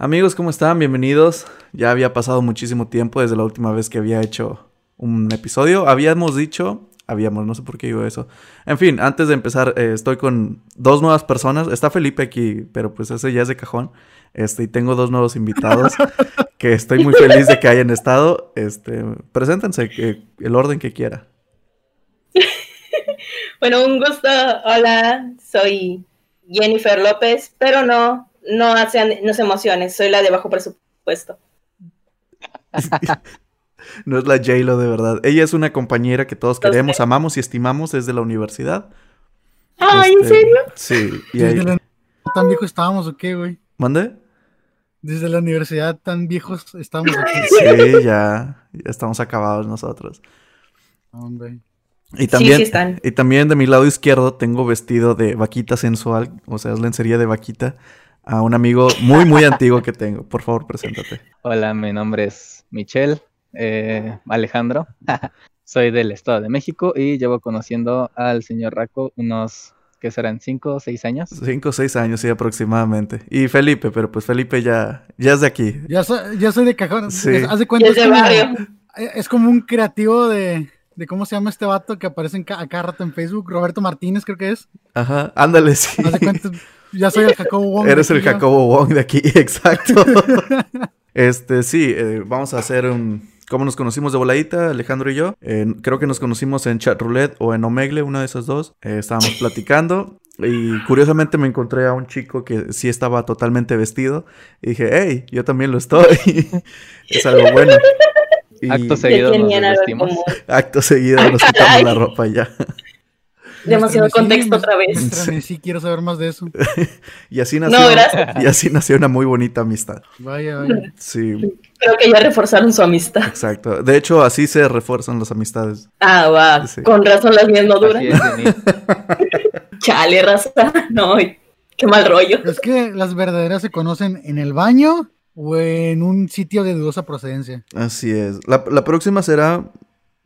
Amigos, ¿cómo están? Bienvenidos. Ya había pasado muchísimo tiempo desde la última vez que había hecho un episodio. Habíamos dicho, habíamos, no sé por qué digo eso. En fin, antes de empezar, eh, estoy con dos nuevas personas. Está Felipe aquí, pero pues ese ya es de cajón. Este, y tengo dos nuevos invitados que estoy muy feliz de que hayan estado. Este, preséntense el orden que quiera. bueno, un gusto. Hola, soy Jennifer López, pero no, no, hacen, no se emociones, soy la de bajo presupuesto. no es la J-Lo de verdad. Ella es una compañera que todos queremos, amamos y estimamos desde la universidad. Ay, ¿en este, serio? Sí. Y la... ¿Tan viejos estábamos o qué, güey? ¿Mande? Desde la universidad tan viejos estamos aquí. Sí, ya, ya estamos acabados nosotros. Hombre. Y también, y también de mi lado izquierdo tengo vestido de vaquita sensual, o sea, es lencería de vaquita a un amigo muy, muy antiguo que tengo. Por favor, preséntate. Hola, mi nombre es Michelle eh, Alejandro. Soy del Estado de México y llevo conociendo al señor Raco unos, ¿qué serán? ¿Cinco o seis años? Cinco o seis años, sí, aproximadamente. Y Felipe, pero pues Felipe ya, ya es de aquí. Ya, ya soy de cajón. Sí. Haz de cuenta, es, como, es como un creativo de, de cómo se llama este vato que aparece en cada rato en Facebook, Roberto Martínez creo que es. Ajá, ándale, sí. Haz de cuenta, ya soy el Jacobo Wong. Eres el Jacobo Wong de aquí, exacto. este, sí, eh, vamos a hacer un... ¿Cómo nos conocimos de voladita, Alejandro y yo? creo que nos conocimos en Chat Roulette o en Omegle, una de esas dos. Eh, estábamos platicando y curiosamente me encontré a un chico que sí estaba totalmente vestido. Y dije, hey, yo también lo estoy. es algo bueno. Acto seguido nos vestimos. Acto seguido nos quitamos la ropa ya. Demasiado contexto otra vez. Sí, quiero saber más de eso. y así nació. y así nació una muy bonita amistad. Vaya, vaya. Sí. Creo que ya reforzaron su amistad. Exacto. De hecho, así se refuerzan las amistades. Ah, va. Con razón las mías no duran. Chale, raza. No, qué mal rollo. Es que las verdaderas se conocen en el baño o en un sitio de dudosa procedencia. Así es. La, la próxima será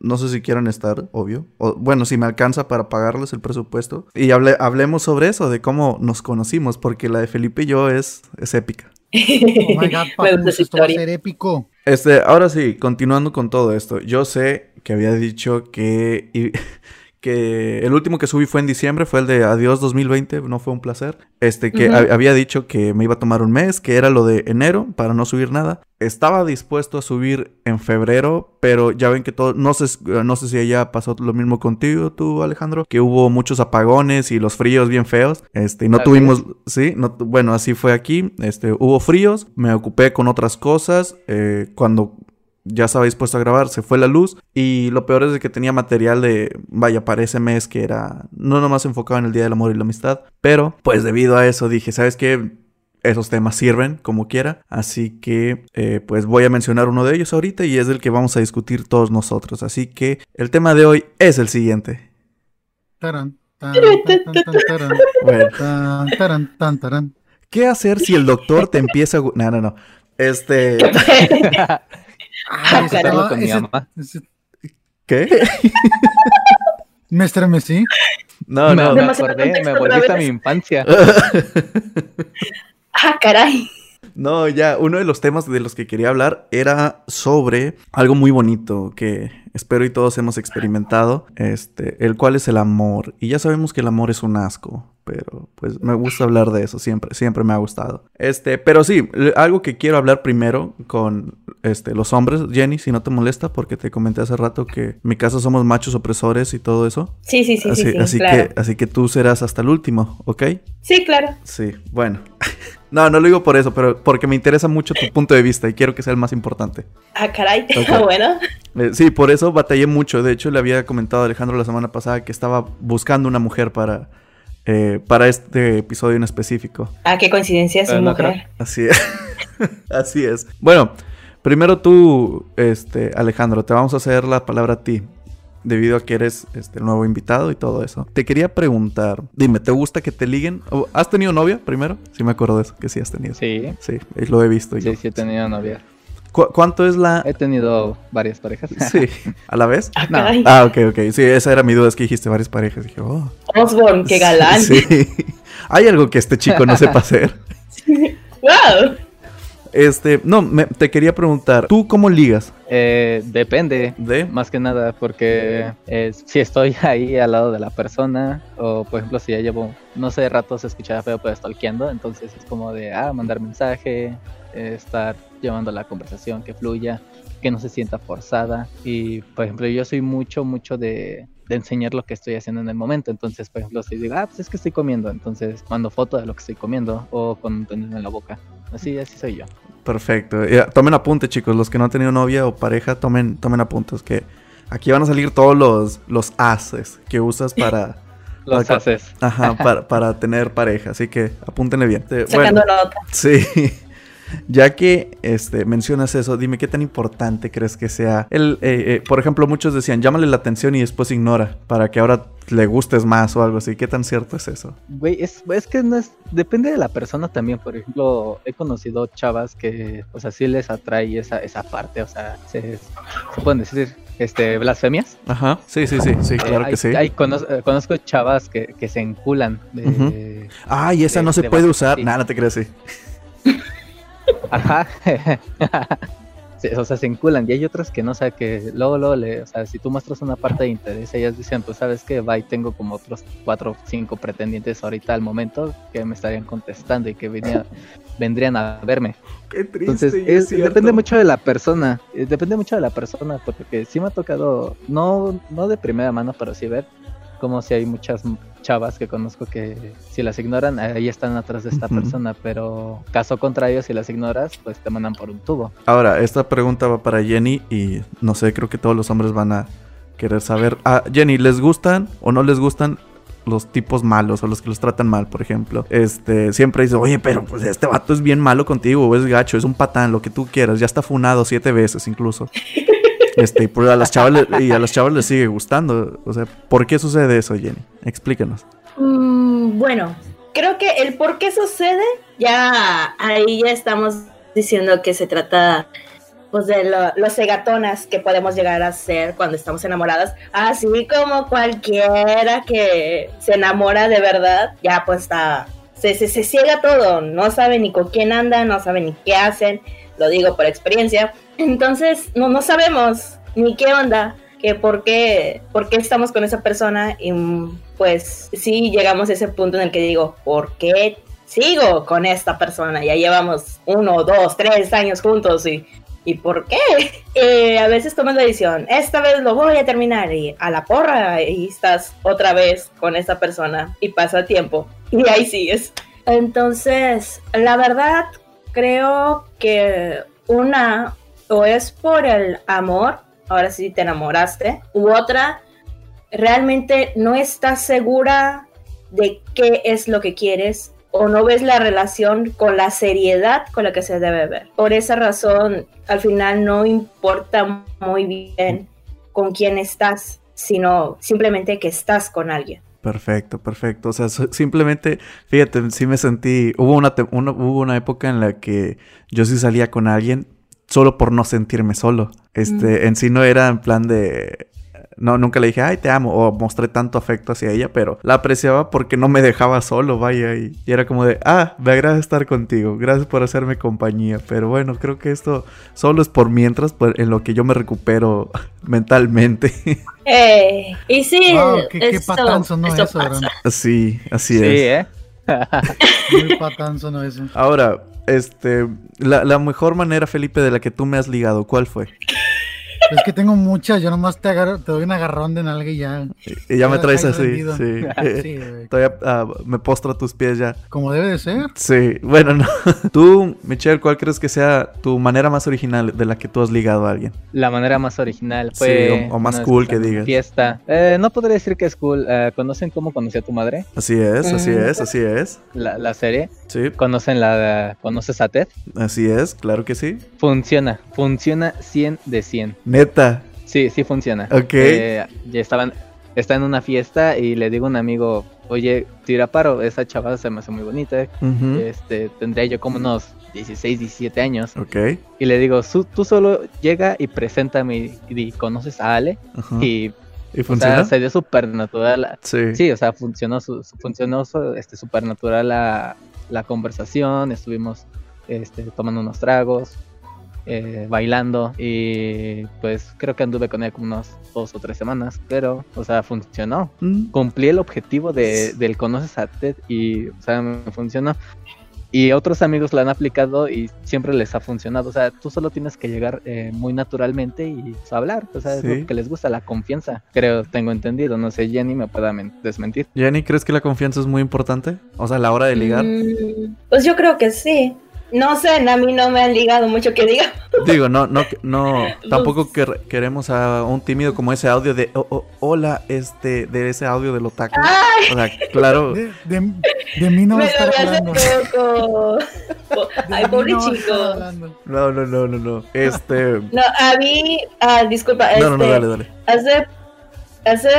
no sé si quieran estar, obvio. O, bueno, si me alcanza para pagarles el presupuesto. Y hable, hablemos sobre eso, de cómo nos conocimos, porque la de Felipe y yo es, es épica. Oh my God, esto va a ser épico. Este, ahora sí, continuando con todo esto. Yo sé que había dicho que que el último que subí fue en diciembre, fue el de Adiós 2020, no fue un placer. Este, que había dicho que me iba a tomar un mes, que era lo de enero, para no subir nada. Estaba dispuesto a subir en febrero, pero ya ven que todo, no sé, no sé si allá pasó lo mismo contigo, tú, Alejandro, que hubo muchos apagones y los fríos bien feos. Este, y no tuvimos, sí, no, bueno, así fue aquí. Este, hubo fríos, me ocupé con otras cosas. Eh, cuando ya estaba dispuesto a grabar, se fue la luz y lo peor es que tenía material de, vaya, para ese mes que era no nomás enfocado en el Día del Amor y la Amistad, pero pues debido a eso dije, ¿sabes qué? Esos temas sirven como quiera, así que eh, pues voy a mencionar uno de ellos ahorita y es el que vamos a discutir todos nosotros, así que el tema de hoy es el siguiente. ¿Qué hacer si el doctor te empieza a... No, no, no. Este... Ah, con mi mamá. ¿Qué? me estremecí. No, no, me acordé, me volviste a mi infancia. ah, caray. No, ya, uno de los temas de los que quería hablar era sobre algo muy bonito que espero y todos hemos experimentado, este, el cual es el amor. Y ya sabemos que el amor es un asco, pero pues me gusta hablar de eso, siempre, siempre me ha gustado. Este, pero sí, algo que quiero hablar primero con este, los hombres, Jenny, si no te molesta, porque te comenté hace rato que en mi casa somos machos opresores y todo eso. Sí, sí, sí, así, sí, así que, así que tú serás hasta el último, ¿ok? Sí, claro. Sí, bueno. no, no lo digo por eso, pero porque me interesa mucho tu punto de vista y quiero que sea el más importante. Ah, caray, bueno. Eh, sí, por eso batallé mucho. De hecho, le había comentado a Alejandro la semana pasada que estaba buscando una mujer para eh, para este episodio en específico. Ah, qué coincidencia, su mujer. Así es. Así es. Bueno, primero tú, este, Alejandro, te vamos a hacer la palabra a ti. Debido a que eres este, el nuevo invitado y todo eso. Te quería preguntar, dime, ¿te gusta que te liguen? ¿Has tenido novia primero? Sí me acuerdo de eso, que sí has tenido. Sí. Sí, lo he visto. Sí, sí he tenido novia. ¿Cuánto es la...? He tenido varias parejas. Sí. ¿A la vez? Ah, ah, ok, ok. Sí, esa era mi duda, es que dijiste varias parejas. Dije, oh. Osborne, qué galán. Sí. Hay algo que este chico no sepa hacer. ¡Wow! Este, no, me- te quería preguntar, ¿tú cómo ligas? Eh, depende, ¿De? más que nada, porque eh, si estoy ahí al lado de la persona, o por ejemplo, si ya llevo, no sé, rato se escuchaba feo, pero stalkeando, entonces es como de, ah, mandar mensaje, eh, estar llevando la conversación que fluya, que no se sienta forzada. Y por ejemplo, yo soy mucho, mucho de, de enseñar lo que estoy haciendo en el momento. Entonces, por ejemplo, si digo, ah, pues es que estoy comiendo, entonces mando foto de lo que estoy comiendo o con un tenedor en la boca. Así, así soy yo. Perfecto. Ya, tomen apunte, chicos. Los que no han tenido novia o pareja, tomen, tomen apuntes. Que aquí van a salir todos los, los haces que usas para, Los Para- haces. ajá, para, para tener pareja. Así que apúntenle bien. Eh, Sacando Bueno, nota. sí. Ya que este, mencionas eso, dime qué tan importante crees que sea. El, eh, eh, por ejemplo, muchos decían, llámale la atención y después ignora para que ahora le gustes más o algo así. ¿Qué tan cierto es eso? Güey, es, es que no es, depende de la persona también. Por ejemplo, he conocido chavas que, o sea, sí les atrae esa, esa parte, o sea, se, se pueden decir, este, blasfemias. Ajá. Sí, sí, sí, sí, Eh, claro hay- que sí. hay- eh, conozco chavas que, que se enculan de, Ujú. Ay, esa de- no se de puede base- usar. sí. Nada, no te crees, sí. Ajá. Sí, o sea, se enculan. Y hay otras que no, o sea, que luego, luego, le, o sea, si tú muestras una parte de interés, ellas dicen, pues, ¿sabes qué? Va y tengo como otros cuatro o cinco pretendientes ahorita al momento que me estarían contestando y que venía- vendrían a verme. Qué triste. Entonces, es es- depende mucho de la persona. eh, Depende mucho de la persona, porque sí me ha tocado, no, no de primera mano, pero sí ver como si hay muchas chavas que conozco que si las ignoran, ahí están atrás de esta persona, pero caso contrario, si las ignoras, pues te mandan por un tubo. Ahora, esta pregunta va para Jenny y no sé, creo que todos los hombres van a querer saber. Ah, Jenny, ¿les gustan o no les gustan los tipos malos o los que los tratan mal, por ejemplo? Este, siempre dice, oye, pero pues este vato es bien malo contigo, o es gacho, es un patán, lo que tú quieras, ya está funado siete veces incluso. Este, y pues a las chavas y a las chavas les sigue gustando. O sea, ¿por qué sucede eso, Jenny? Explícanos. Mm, bueno, creo que el por qué sucede, ya ahí ya estamos diciendo que se trata pues de lo- los cegatonas que podemos llegar a ser cuando estamos enamoradas, así como cualquiera que se enamora de verdad, ya pues está, se, se, se ciega todo, no sabe ni con quién anda, no sabe ni qué hacen, lo digo por experiencia, entonces no, no sabemos ni qué onda, que por qué, por qué estamos con esa persona y mm, pues sí llegamos a ese punto en el que digo, ¿por qué sigo con esta persona? Ya llevamos uno, dos, tres años juntos y, ¿y por qué? Eh, a veces tomas la decisión, esta vez lo voy a terminar y a la porra y estás otra vez con esta persona y pasa tiempo y ahí sigues. Entonces, la verdad, creo que una o es por el amor, ahora sí te enamoraste, u otra, realmente no estás segura de qué es lo que quieres o no ves la relación con la seriedad con la que se debe ver. Por esa razón, al final no importa muy bien con quién estás, sino simplemente que estás con alguien. Perfecto, perfecto. O sea, simplemente, fíjate, sí me sentí. Hubo una- hubo una época en la que yo sí salía con alguien solo por no sentirme solo. Este, en sí no era en plan de. No, nunca le dije, ay, te amo, o mostré tanto afecto hacia ella, pero la apreciaba porque no me dejaba solo, vaya, y, y era como de, ah, me agrada estar contigo, gracias por hacerme compañía, pero bueno, creo que esto solo es por mientras, por- en lo que yo me recupero mentalmente. Eh, y sí, Wow, qué- qué esto- patán sonó eso, pasa. Sí, así Sí, es. ¿eh? Muy patán sonó eso. Ahora, este, la, la mejor manera, Felipe, de la que tú me has ligado, ¿cuál fue? Es que tengo muchas, yo nomás te, agarro, te doy un agarrón de nalga y ya. Y ya me traes así, rendido. sí. Sí, güey. Todavía ah, me postro a tus pies ya. Como debe de ser. Sí, bueno, no. Tú, Michelle, ¿cuál crees que sea tu manera más original de la que tú has ligado a alguien? La manera más original Sí, fue. o- o más cool que digas. Fiesta. Eh, no podría decir que es cool. Eh, ¿Conocen cómo conocí a tu madre? Así es, así Mm. es, así es. La, la serie. Sí, ¿Conocen la. ¿Conoces a Ted? así es, claro que sí. Funciona. Funciona 100 de 100. Neta. Sí, sí funciona. Ok. Eh, ya estaban. Está en una fiesta y le digo a un amigo, oye, tira paro, esa chava se me hace muy bonita. Este, tendría yo como unos 16, 17 años. Ok. Y le digo, "Su- tú solo llega y preséntame y, y conoces a Ale. Y ¿Y o funciona? sea, se dio súper natural. sí. Sí, o sea, funcionó su, funcionó su- este súper natural la, la conversación, estuvimos este, tomando unos tragos, eh, bailando y pues creo que anduve con él como unos dos o tres semanas, pero, o sea, funcionó. Mm. Cumplí el objetivo de, del conoces a Ted y, o sea, me funcionó. Y otros amigos la han aplicado y siempre les ha funcionado. O sea, tú solo tienes que llegar eh, muy naturalmente y pues, hablar. O sea, es Sí. lo que les gusta, la confianza. Creo, tengo entendido. No sé, Jenny me pueda men- desmentir. Jenny, ¿crees que la confianza es muy importante? O sea, a la hora de ligar. Mm, pues yo creo que sí. No sé, a mí no me han ligado mucho que diga. Digo, no, no, no, tampoco quer- queremos a un tímido como ese audio de, "Oh, oh, hola, este, de ese audio del otaku. O sea, claro, De, de- de mí no va a me lo estar vi hace hablando. poco. Ay, pobre no chico. no, no, no, no, no, este, No, a mí, ah, disculpa, no, no, no, este, dale, dale. Hace, hace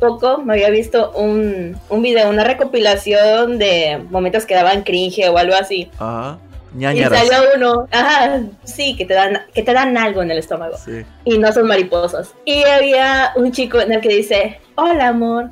poco me había visto un, un video, una recopilación de momentos que daban cringe o algo así. Ajá, Y ñañaras. salió uno, ajá, sí, que te dan, que te dan algo en el estómago. Sí. Y no son mariposas. Y había un chico en el que dice, hola amor,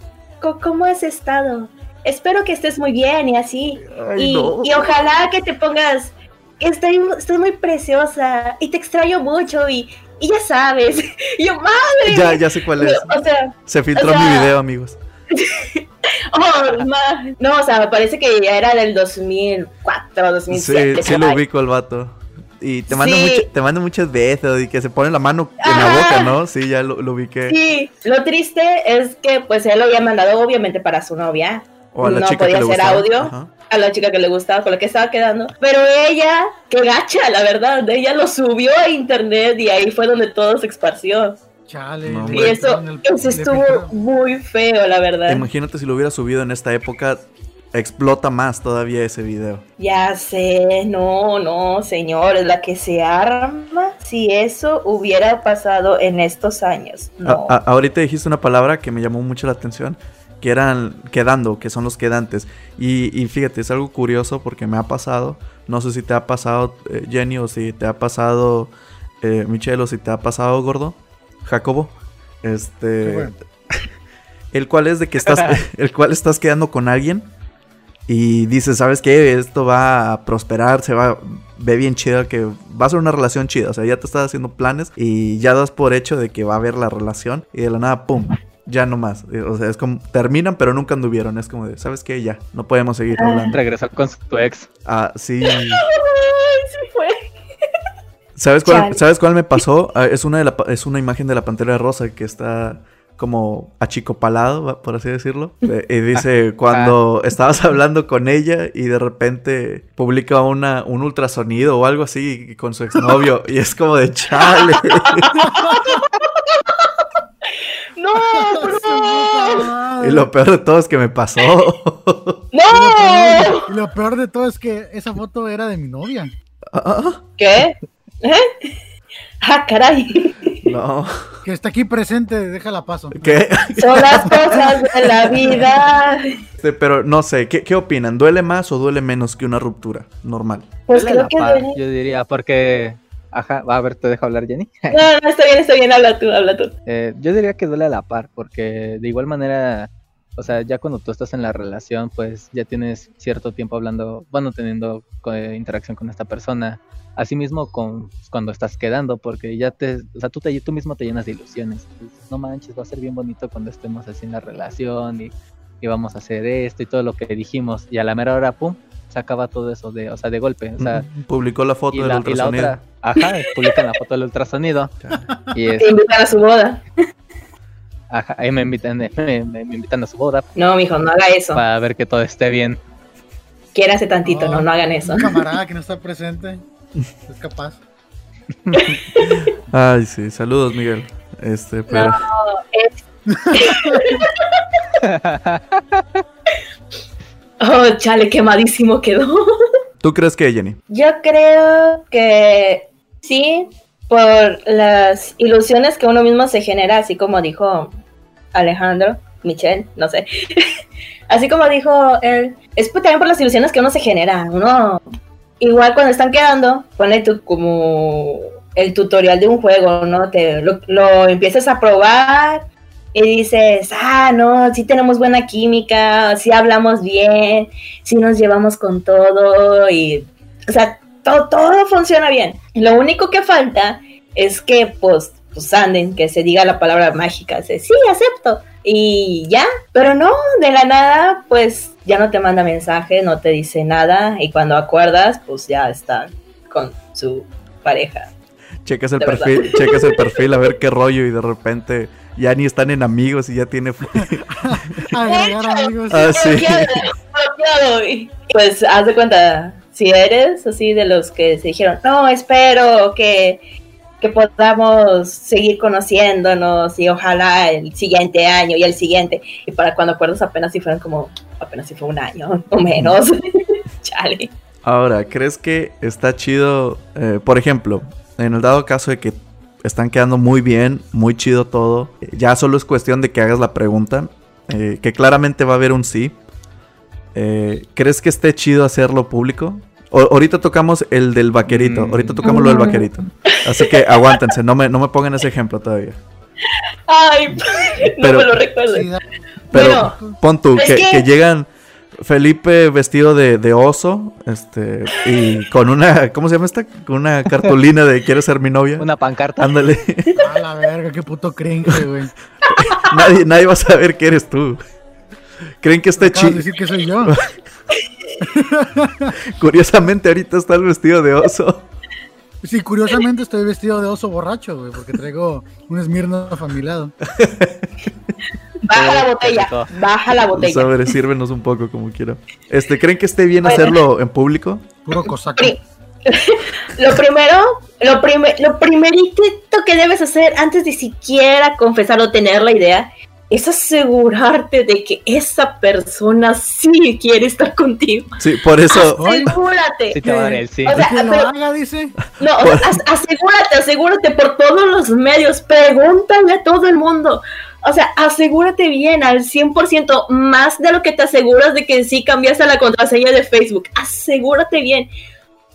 ¿cómo has estado? Espero que estés muy bien y así. Ay, y, no. y ojalá que te pongas, estoy, estoy muy preciosa y te extraño mucho y, y ya sabes. Y yo, madre. Ya, ya sé cuál es. O sea, Se filtró o sea- mi video, amigos. oh, ma- no, o sea, me parece que ya era del 2004, 2007. Sí, sí lo ubico el vato. Y te manda, Sí. mucho- te manda muchos besos y que se pone la mano en la Ajá. boca, ¿no? Sí, ya lo, lo ubiqué. Sí, lo triste es que pues él lo había mandado obviamente para su novia. O a la no chica que podía le hacer gustaba. audio. Ajá. a la chica que le gustaba, con la que estaba quedando. Pero ella, qué gacha, la verdad, ella lo subió a internet y ahí fue donde todo se esparció. Chale. No, Y eso, eso estuvo muy feo, la verdad. Imagínate si lo hubiera subido en esta época, explota más todavía ese video. Ya sé, no, no, señores, la que se arma si eso hubiera pasado en estos años. No. A- a- ahorita dijiste una palabra que me llamó mucho la atención, que eran quedando, que son los quedantes. Y, y fíjate, es algo curioso porque me ha pasado, no sé si te ha pasado eh, Jenny o si te ha pasado eh, Michelle o si te ha pasado Gordo, Jacobo. Este... Bueno. El cual es de que estás, el cual estás quedando con alguien y dices, ¿sabes qué? Esto va a prosperar, se va, ve bien chida, que va a ser una relación chida. O sea, ya te estás haciendo planes y ya das por hecho de que va a haber la relación y de la nada, ¡pum! Ya no más. Eh, O sea, es como, terminan pero nunca anduvieron. Es como de, ¿sabes qué? Ya, no podemos seguir Ah. hablando. Regresar con tu ex. Ah, sí. Ay, se fue. ¿Sabes cuál, Chale. ¿Sabes cuál me pasó? Ah, es, una de la es una imagen de la Pantera Rosa que está como achicopalado, por así decirlo. Eh, Y dice, cuando estabas hablando con ella y de repente publica una, un ultrasonido o algo así con su exnovio y es como de chale. No, madre. y lo peor de todo es que me pasó. No. Y lo peor de todo es que esa foto era de mi novia. Ah, ¿Qué? ¿Eh? Ah, caray. no. Que está aquí presente, déjala paso. ¿Qué? Son las cosas de la vida. Pero no sé, ¿qué, ¿qué opinan? ¿Duele más o duele menos que una ruptura normal? Pues creo la que par, duele. Yo diría, porque. Ajá, va a ver, te dejo hablar, Jenny. No, no, está bien, está bien, habla tú, habla tú. Eh, yo diría que duele a la par, porque de igual manera, o sea, ya cuando tú estás en la relación, pues ya tienes cierto tiempo hablando, bueno, teniendo eh, interacción con esta persona. Asimismo, con cuando estás quedando, porque ya te, o sea, tú, te, tú mismo te llenas de ilusiones. Dices, no manches, va a ser bien bonito cuando estemos así en la relación y, y vamos a hacer esto y todo lo que dijimos. Y a la mera hora, pum, se acaba todo eso de, o sea, de golpe. O sea, Publicó la foto y del la, y la ultrasonido. otra, ajá, publican la foto del ultrasonido. Y es, Te invitan a su boda. ajá, ahí me invitan, me, me- me invitan a su boda No, mijo, no haga eso. para ver que todo esté bien. Quiérase tantito, no, no hagan eso. Un camarada que no está presente es capaz. Ay, sí, saludos, Miguel. Este, pero. No, es... oh, chale, quemadísimo quedó. ¿Tú crees que, Jenny? Yo creo que sí, por las ilusiones que uno mismo se genera, así como dijo Alejandro, Michelle, no sé. así como dijo él, es también por las ilusiones que uno se genera. Uno, igual cuando están quedando, pone tu, como el tutorial de un juego, ¿no? Te lo, lo empiezas a probar y dices, ah, no, sí tenemos buena química, sí hablamos bien, sí nos llevamos con todo y, o sea, todo, todo funciona bien. Lo único que falta es que, pues, pues anden, que se diga la palabra mágica, se, sí, acepto. Y ya, pero no, de la nada, pues ya no te manda mensaje, no te dice nada, y cuando acuerdas, pues ya está con su pareja. Checas el De verdad. perfil, checas el perfil a ver qué rollo y de repente ya ni están en amigos y ya tiene Agregar amigos. Ah, sí. Pues haz de cuenta, si eres así de los que se dijeron, no, espero que, que podamos seguir conociéndonos y ojalá el siguiente año y el siguiente. Y para cuando acuerdas apenas si fueron como, apenas si fue un año o menos. Chale. Ahora, ¿crees que está chido? eh, por ejemplo, en el dado caso de que están quedando muy bien, muy chido todo, ya solo es cuestión de que hagas la pregunta, eh, que claramente va a haber un sí. Eh, ¿Crees que esté chido hacerlo público? O- ahorita tocamos el del vaquerito, Mm. ahorita tocamos lo del vaquerito. Así que aguántense, no me, no me pongan ese ejemplo todavía. Ay, no Pero- me lo da- Pero Bueno, pon tú, es que, que- que llegan Felipe vestido de, de oso, este, y con una, ¿cómo se llama esta? Con una cartulina de ¿quieres ser mi novia? Una pancarta. Ándale. A la verga, qué puto cringe, güey. nadie, nadie va a saber que eres tú. ¿Creen que de chido? decir que soy yo. Curiosamente ahorita está el vestido de oso. Sí, curiosamente estoy vestido de oso borracho, güey, porque traigo un Smirnoff afilado. baja la botella, baja la botella. Sobre, sírvenos un poco como quiera. Este, ¿creen que esté bien Bueno. hacerlo en público? Puro cosaco. Lo primero, lo, prime- lo primerito que debes hacer antes de siquiera confesar o tener la idea es asegurarte de que esa persona sí quiere estar contigo. Sí, por eso. Asegúrate. Sí te va a dar el sí. O sea, Que lo haga, dice. No, o sea, as- asegúrate, asegúrate por todos los medios, pregúntale a todo el mundo. O sea, asegúrate bien al 100%, más de lo que te aseguras de que sí cambiaste la contraseña de Facebook. Asegúrate bien,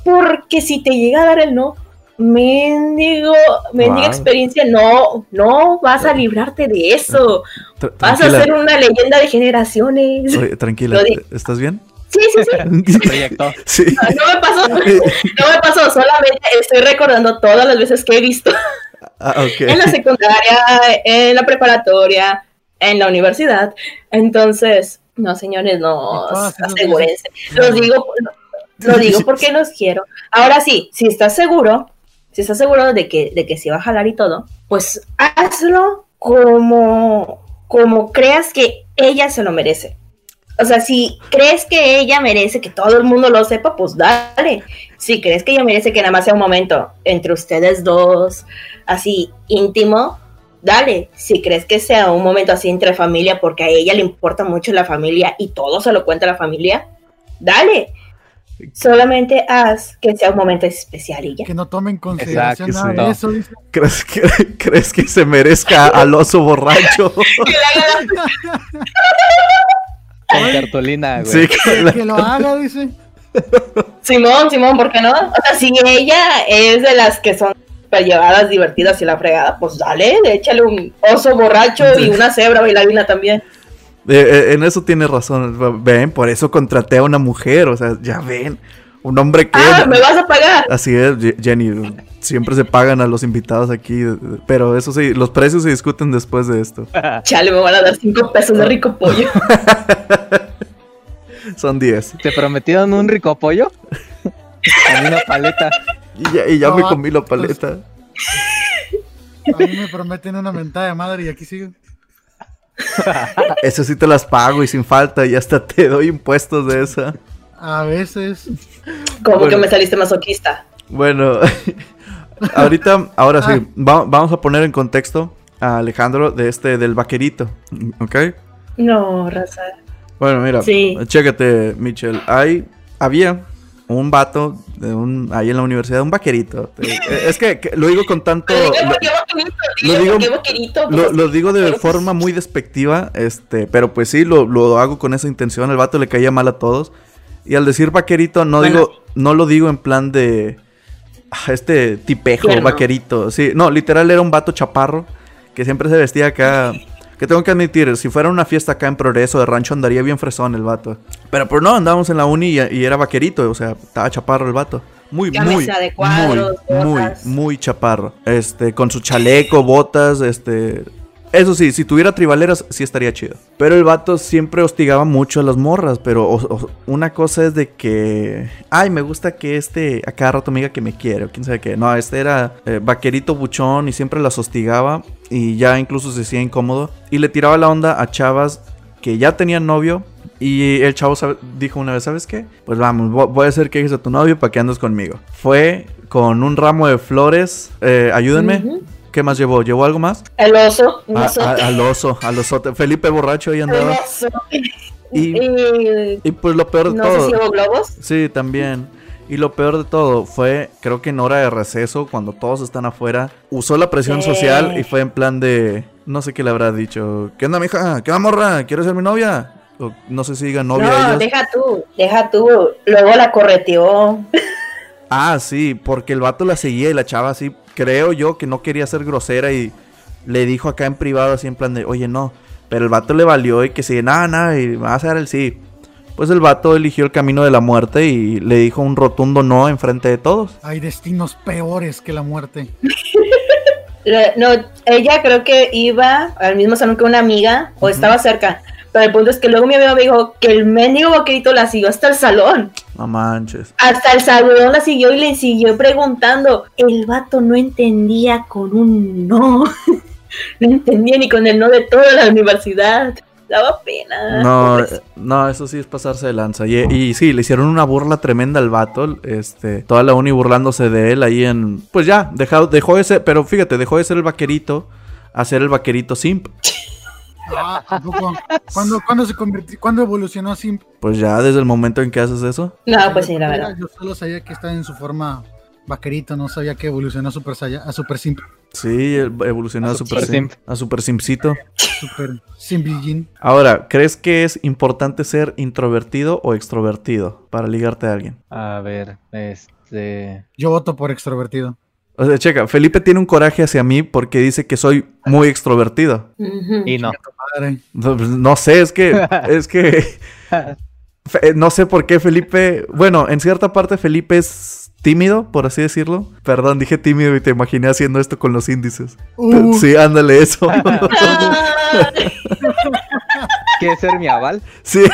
porque si te llega a dar el no, mendigo, mendiga experiencia, no, no vas a librarte de eso. Tra- Vas a ser una leyenda de generaciones. Oye, tranquila, ¿estás bien? Sí, sí, sí. Proyecto. Sí. No me pasó, no me pasó, solamente estoy recordando todas las veces que he visto Ah, ok. en la secundaria, en la preparatoria, en la universidad. Entonces, no, señores, no, asegúrense. Los digo, lo digo porque los quiero. Ahora sí, si estás seguro, si estás seguro de que, de que sí va a jalar y todo, pues hazlo como, como creas que ella se lo merece. O sea, si crees que ella merece que todo el mundo lo sepa, pues dale. Si crees que ella merece que nada más sea un momento entre ustedes dos, así íntimo, dale. Si crees que sea un momento así entre familia, porque a ella le importa mucho la familia y todo se lo cuenta la familia, dale. Solamente haz que sea un momento especial y ya. Que no tomen consideración Exacto, nada de eso, dice. ¿Crees que, ¿Crees que se merezca al oso borracho? Con cartulina, güey. Sí, que Que, la- que lo haga, dice. Simón, Simón, ¿por qué no? O sea, si ella es de las que son super llevadas, divertidas y la fregada, pues dale, échale un oso borracho y una cebra bailarina también. Eh, eh, en eso tiene razón. Ven, por eso contraté a una mujer. O sea, ya ven. Un hombre que. Ah, me vas a pagar. Así es, Jenny. Siempre se pagan a los invitados aquí. Pero eso sí, los precios se discuten después de esto. Chale, me van a dar cinco pesos de rico pollo. Son 10. ¿Te prometieron un rico pollo? A mí una paleta. Y ya, y ya me comí la paleta. A mí me prometen una mentada de madre y aquí sigo. Eso sí te las pago y sin falta. Y hasta te doy impuestos de esa. A veces. Como Bueno. que me saliste masoquista. Bueno, ahorita, ahora sí, Ah. va- vamos a poner en contexto a Alejandro de este, del vaquerito, ¿ok? No, raza. Bueno, mira, Sí. chécate, Michelle, hay, había un vato de un, ahí en la universidad, un vaquerito. Eh, Es que, que lo digo con tanto... Lo- Digo. Lo, Pues, lo digo de pues, forma muy despectiva, este, pero pues sí, lo, lo hago con esa intención. El vato le caía mal a todos. Y al decir vaquerito, no Bueno. digo, no lo digo en plan de ah, este tipejo, Tierno. vaquerito. Sí, no, literal era un vato chaparro que siempre se vestía acá. Que tengo que admitir, si fuera una fiesta acá en Progreso de rancho andaría bien fresón el vato. Pero pues no, andábamos en la uni y, y era vaquerito, o sea, estaba chaparro el vato. muy, Camisa muy, de cuadros, muy, muy, muy chaparro. Este, con su chaleco, botas, este. Eso sí, si tuviera tribaleras, sí estaría chido. Pero el vato siempre hostigaba mucho a las morras. Pero o- o- una cosa es de que. Ay, me gusta que este a cada rato me que me quiere. O quién sabe qué. No, este era eh, vaquerito buchón y siempre las hostigaba. Y ya incluso se hacía incómodo. Y le tiraba la onda a chavas que ya tenían novio. Y el chavo dijo una vez, ¿sabes qué? Pues vamos, vo- voy a hacer que dejes a tu novio para que andes conmigo. Fue con un ramo de flores. eh, ayúdenme. ¿Qué más llevó? ¿Llevó algo más? El oso. un A- oso. a- al oso, al osote. Felipe borracho ahí El andaba. oso. Y- Y, Y pues lo peor de no sé todo. si hubo globos. Sí, también. Y lo peor de todo fue, creo que en hora de receso, cuando todos están afuera, usó la presión social y fue en plan de, no sé qué le habrá dicho. ¿Qué onda, mija? ¿Qué onda, morra? ¿Quieres ser mi novia? O no sé si diga novia no, ellas. deja tú, deja tú. Luego la correteó. Ah, sí, porque el vato la seguía y la chava así, creo yo que no quería ser grosera y le dijo acá en privado así en plan de, oye, no. Pero el vato le valió y que sí, nada, nada, y me vas a dar el sí. Pues el vato eligió el camino de la muerte y le dijo un rotundo no enfrente de todos. Hay destinos peores que la muerte. No, ella creo que iba al mismo salón que una amiga o estaba cerca. Pero el punto es que luego mi amiga me dijo que el mendigo vaquerito la siguió hasta el salón. No manches. Hasta el salón la siguió y le siguió preguntando. El vato no entendía con un no. No entendía ni con el no de toda la universidad. Daba pena. No, Pobrecito. no, eso sí es pasarse de lanza. Y, y sí, le hicieron una burla tremenda al vato. Este, toda la uni burlándose de él ahí en. Pues ya, dejó, dejó de ser. Pero fíjate, dejó de ser el vaquerito a ser el vaquerito simp. Ah. ¿Cuándo, cuándo se convirtió, cuándo evolucionó a Simp? Pues ya desde el momento en que haces eso. No, pues sí, la verdad. Yo solo sabía que estaba en su forma vaquerito, no sabía que evolucionó a Super, a Super Simp. Sí, evolucionó a, A super. Simp. A super simpcito. Super Simp Ahora, ¿crees que es importante ser introvertido o extrovertido para ligarte a alguien? A ver, este. Yo voto por extrovertido. O sea, checa, Felipe tiene un coraje hacia mí porque dice que soy muy extrovertido. Y no. Pues, no sé, es que, es que, fe- no sé por qué Felipe, bueno, en cierta parte Felipe es tímido, por así decirlo. Perdón, dije tímido y te imaginé haciendo esto con los índices. Uh, Sí, ándale eso. ¿Quieres ser mi aval? sí.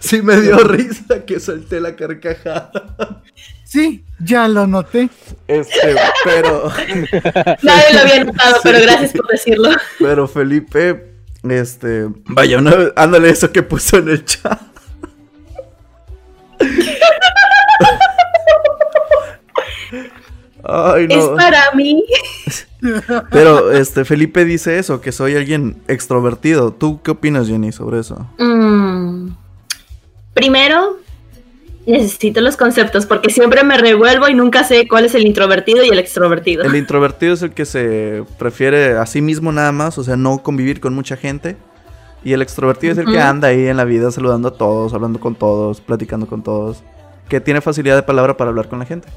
Sí me dio risa que solté la carcajada. Sí, ya lo noté. Este, pero, Nadie lo había notado, pero gracias por decirlo. pero Felipe, este, vaya, una vez, ándale eso que puso en el chat. Ay, Es no. para mí. Pero este Felipe dice eso, que soy alguien extrovertido. ¿Tú qué opinas, Jenny, sobre eso? Mm, Primero, necesito los conceptos porque siempre me revuelvo y nunca sé cuál es el introvertido y el extrovertido. El introvertido es el que se prefiere a sí mismo nada más, o sea, no convivir con mucha gente. Y el extrovertido es el que anda ahí en la vida saludando a todos, hablando con todos, platicando con todos. Que tiene facilidad de palabra para hablar con la gente.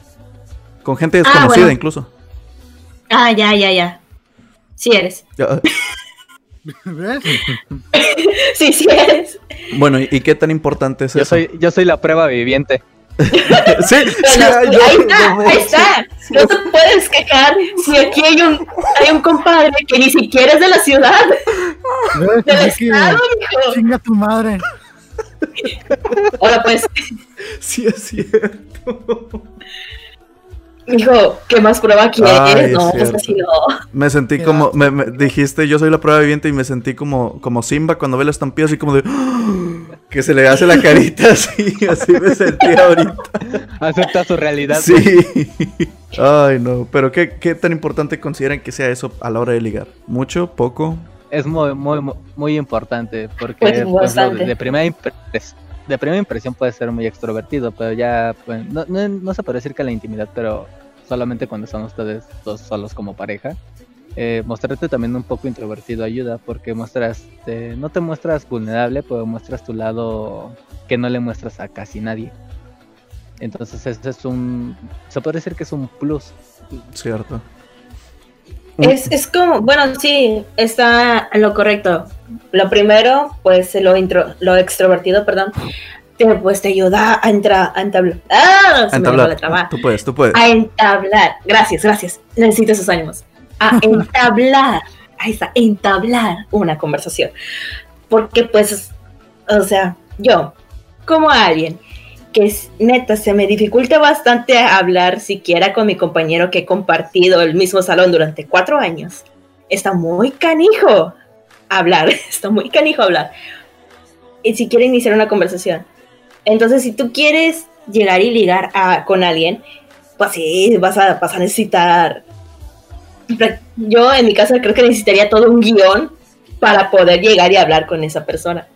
Con gente desconocida bueno. incluso. Ah, ya, ya, ya. Sí eres. ¿Ves? Sí, sí eres. Bueno, ¿y qué tan importante es Yo eso? soy, yo soy la prueba viviente. sí, sí, ahí está, no, ahí está. No te puedes quejar si aquí hay un, hay un compadre que ni siquiera es de la ciudad, del que, estado, mijo. chinga tu madre. Ahora pues, Sí, es cierto. Mijo, ¿qué más prueba quieres? Ay, no, es pues así no. Me sentí como, me, me dijiste, yo soy la prueba viviente y me sentí como, como Simba cuando ve la estampida, así como de, que se le hace la carita así, así me sentí ahorita. Acepta su realidad. Sí. Ay, no, pero ¿qué, ¿qué tan importante consideran que sea eso a la hora de ligar? ¿Mucho? ¿Poco? Es muy, muy, muy- muy importante porque Pues, por ejemplo, bastante. de, primera impres- de primera impresión puede ser muy extrovertido, pero ya pues, no, no, se puede decir que la intimidad, pero solamente cuando son ustedes dos solos como pareja. Eh, mostrarte también un poco introvertido ayuda porque muestras, eh, no te muestras vulnerable, pero muestras tu lado que no le muestras a casi nadie. Entonces ese es un, se puede decir que es un plus. Cierto. Es, es como, bueno, sí, está en lo correcto. lo primero, pues lo, intro, lo extrovertido, perdón, te, pues te ayuda a, entrar a entablar. ¡Ah! Se me Entablar. fue la. Tú puedes, tú puedes. A entablar. Gracias, gracias. Necesito esos ánimos. A entablar. Ahí está, entablar una conversación. Porque, pues, o sea, yo, como alguien que es neta, se me dificulta bastante hablar siquiera con mi compañero que he compartido el mismo salón durante cuatro años. Está muy canijo hablar, está muy canijo hablar. Y si quiere iniciar una conversación. Entonces, si tú quieres llegar y ligar a- con alguien, pues sí, vas a, vas a necesitar. Yo, en mi caso, creo que necesitaría todo un guion para poder llegar y hablar con esa persona.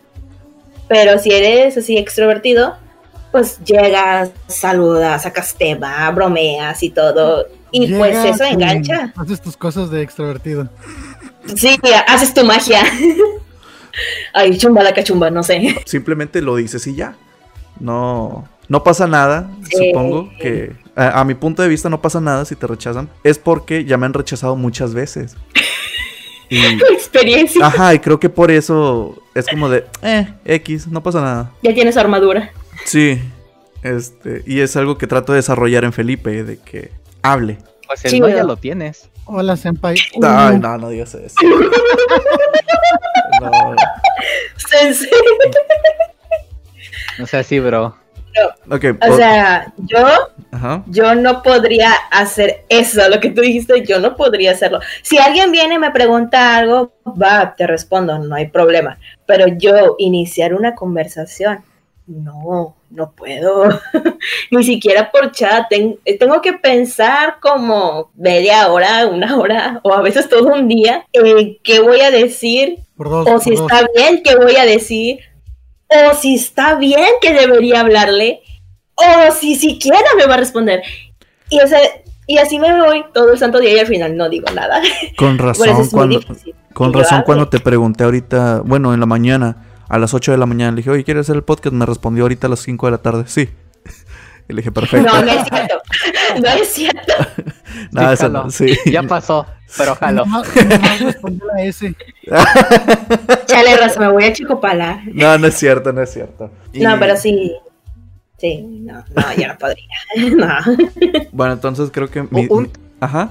Pero si eres así extrovertido, pues llegas, saludas, sacas tema, bromeas y todo. Y pues eso engancha. Haces tus cosas de extrovertido. Sí, haces tu magia. Ay, chumba la cachumba, no sé. Simplemente lo dices y ya. No, no pasa nada, Sí. supongo que a, a mi punto de vista no pasa nada si te rechazan. Es porque ya me han rechazado muchas veces. Y, Experiencia. ajá, y creo que por eso es como de, eh, X, no pasa nada. Ya tienes armadura. Sí, este, y es algo que trato de desarrollar en Felipe, de que hable. Pues el no ya lo tienes. Hola, Senpai. Ay, no, no digas eso. No, Sensei. O sea, sí, bro. ok, O o- sea, yo, ajá. yo no podría hacer eso, lo que tú dijiste, yo no podría hacerlo. Si alguien viene y me pregunta algo, va, te respondo, no hay problema. Pero yo iniciar una conversación, no, no puedo. Ni siquiera por chat. Ten- tengo que pensar como media hora, una hora, o a veces todo un día, en qué voy a decir dos. o si dos. está bien que voy a decir, o si está bien que debería hablarle, o si siquiera me va a responder. Y, o sea, y así me voy todo el santo día y al final no digo nada. Con razón, cuando, con razón cuando te pregunté ahorita, bueno, en la mañana, a las 8 de la mañana, le dije, oye, ¿quieres hacer el podcast? Me respondió ahorita a las 5 de la tarde, sí. Y le dije, perfecto. No, no es cierto. No es cierto. Nada, Sí, eso no, sí. Ya pasó, pero jalo. Respondió la S. Chale, raza, me voy a chicopalar. No, no es cierto, no es cierto. Y- No, pero sí. Sí, no, no, yo no podría. No. Bueno, entonces creo que mi... Un- mi- Ajá.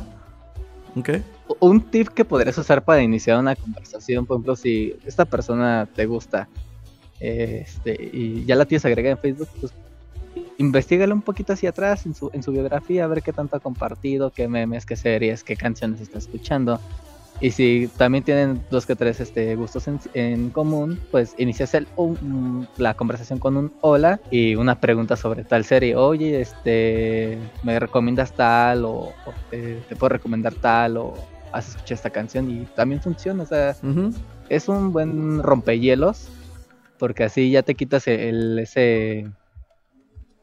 Ok. Un tip que podrías usar para iniciar una conversación, por ejemplo, si esta persona te gusta eh, este, y ya la tienes agregada en Facebook, pues investigale un poquito hacia atrás en su, en su biografía, a ver qué tanto ha compartido, qué memes, qué series, qué canciones está escuchando. Y si también tienen dos que tres este, gustos en, común, pues inicias el, la conversación con un hola y una pregunta sobre tal serie. Oye, este, ¿me recomiendas tal? O, te, te puedo recomendar tal? O has escuchado esta canción y también funciona. O sea, es un buen rompehielos porque así ya te quitas el ese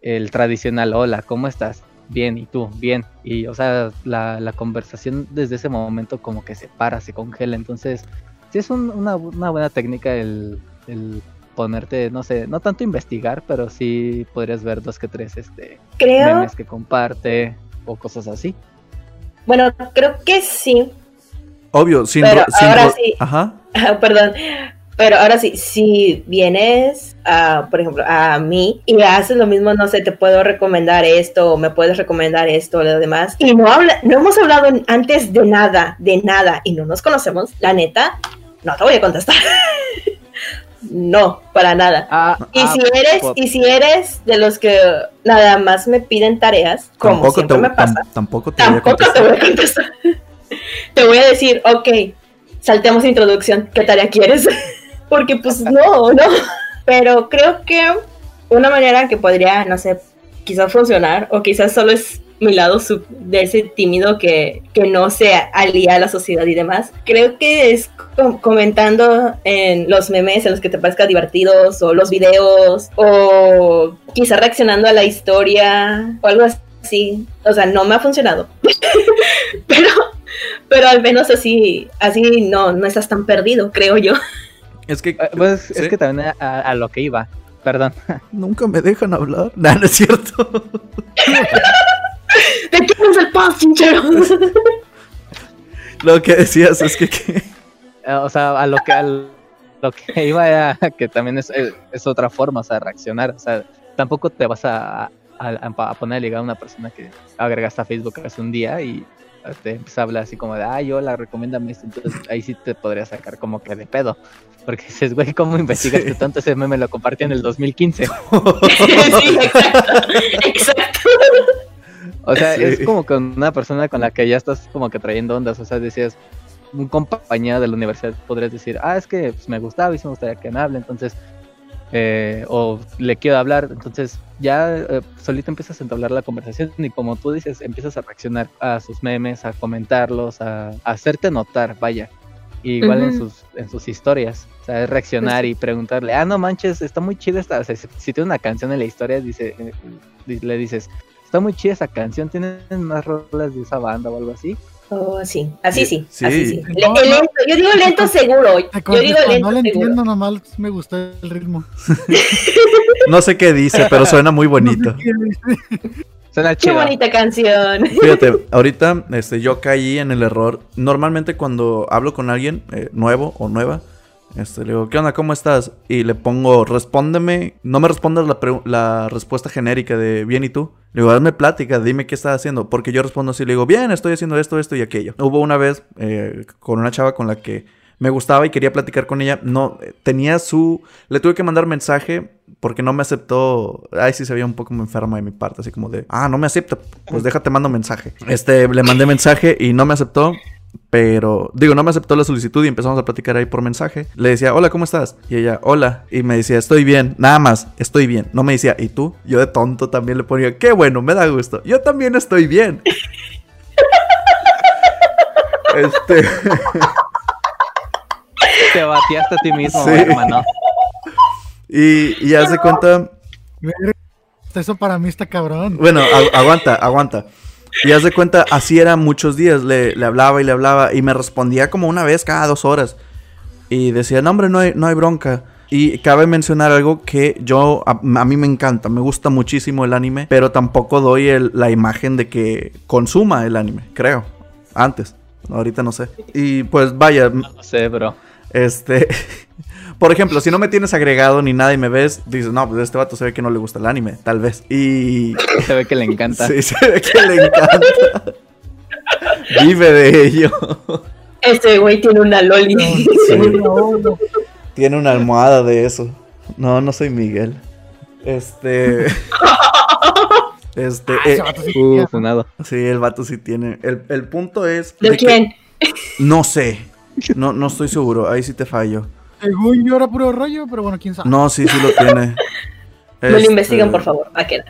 el tradicional hola cómo estás bien y tú bien y o sea la, la conversación desde ese momento como que se para se congela entonces sí es un- una, una buena técnica el, el ponerte no sé no tanto investigar pero sí podrías ver dos que tres este Creo, memes que comparte o cosas así bueno, creo que sí, Obvio, sin... Pero ro- sin ahora sí. Ajá. Perdón. Pero ahora sí, si vienes, a, por ejemplo, a mí y haces lo mismo, no sé, te puedo recomendar esto o me puedes recomendar esto o lo demás, y no, habla, no hemos hablado antes de nada, de nada, y no nos conocemos, la neta, no te voy a contestar. no, para nada. ah, Y ah, si eres, y si eres de los que nada más me piden tareas, como Tampoco siempre te, me pasa, tam- tampoco te voy a Tampoco te contestar. voy a contestar. te voy a decir, ok, saltemos introducción, ¿qué tarea quieres? Porque pues no, no. Pero creo que una manera que podría, no sé, quizás funcionar, o quizás solo es mi lado sub- de ese tímido que, que no se alía a la sociedad y demás, creo que es com- comentando en los memes en los que te parezca divertidos, o los videos, o quizás reaccionando a la historia, o algo así. O sea, no me ha funcionado. pero, pero al menos así, así no, no estás tan perdido, creo yo. Es que... eh, pues, ¿sí? es que también a, a- a lo que iba perdón Nunca me dejan hablar. No, no es cierto. ¿De quién es el paz, chinchero? Lo que decías es que... que- Eh, o sea, a lo que al, lo que iba era que también es, es, otra forma, o sea, reaccionar. O sea, tampoco te vas a, a, a poner a ligar a una persona que agregaste a Facebook hace un día y te empieza a hablar así como de, ay, hola, recomiéndame esto. Entonces ahí sí te podría sacar como que de pedo. Porque dices, güey, ¿cómo investigaste tanto? Ese meme lo compartí en el 2015. sí, exacto. exacto. O sea, es como con una persona con la que ya estás como que trayendo ondas. O sea, decías, un compañero de la universidad podrías decir, ah, es que pues, me gustaba y me gustaría que me hable. Entonces, eh, o le quiero hablar, entonces ya eh, solito empiezas a entablar la conversación y como tú dices, empiezas a reaccionar a sus memes, a comentarlos, a, hacerte notar, vaya. igual en sus en sus historias, o sea, es reaccionar y preguntarle, ah, no manches, está muy chida esta, o sea, si, tiene una canción en la historia, dice, eh, le dices, está muy chida esa canción, tienen más rolas de esa banda o algo así, Oh, sí, así sí, así sí. yo digo lento seguro. Yo digo lento no le entiendo, nomás me gustó el ritmo. no sé qué dice, pero suena muy bonito. suena chido. Qué bonita canción. Fíjate, ahorita este, yo caí en el error. Normalmente cuando hablo con alguien eh, nuevo o nueva, este, le digo, ¿qué onda? ¿Cómo estás? Y le pongo, respóndeme. No me respondas la, la respuesta genérica de bien y tú. Le digo, dame plática, dime qué estás haciendo. Porque yo respondo así, le digo, bien, estoy haciendo esto, esto y aquello. Hubo una vez eh, con una chava con la que me gustaba y quería platicar con ella. No, tenía su. Le tuve que mandar mensaje porque no me aceptó. Ay, sí se veía un poco enferma de mi parte, así como de, ah, no me acepta. Pues déjate, mando mensaje. Este, le mandé mensaje y no me aceptó. Pero, digo, no me aceptó la solicitud y empezamos a platicar ahí por mensaje. Le decía, hola, ¿cómo estás? Y ella, hola. Y me decía, estoy bien. Nada más, estoy bien. No me decía, ¿y tú? Yo de tonto también le ponía, qué bueno, me da gusto. Yo también estoy bien. este. Te bateaste a ti mismo, hermano. Y, y hace cuenta. Eso para mí está cabrón. Bueno, aguanta, aguanta. Y haz de cuenta, así era muchos días. Le, hablaba y le hablaba. Y me respondía como una vez cada dos horas. Y decía, no, hombre, no hay, no hay bronca. Y cabe mencionar algo que yo, a, mí me encanta, me gusta muchísimo el anime, pero tampoco doy la imagen de que consuma el anime, creo. Antes, ahorita no sé. Y pues vaya. No sé, bro. Este. Por ejemplo, si no me tienes agregado ni nada y me ves, dices, no, pues este vato se ve que no le gusta el anime, tal vez. Y. Se ve que le encanta. Sí, se ve que le encanta. Vive de ello. Este güey tiene una loli. tiene una almohada de eso. No, no soy Miguel. Este. Este. Ah, eh, uh, sí, el vato sí tiene. El, el punto es. ¿De, quién? no sé. No, no estoy seguro. Ahí sí te fallo. Según yo era puro rollo, pero bueno, quién sabe. No, sí, sí lo tiene. No lo investiguen, por favor. ¿A qué?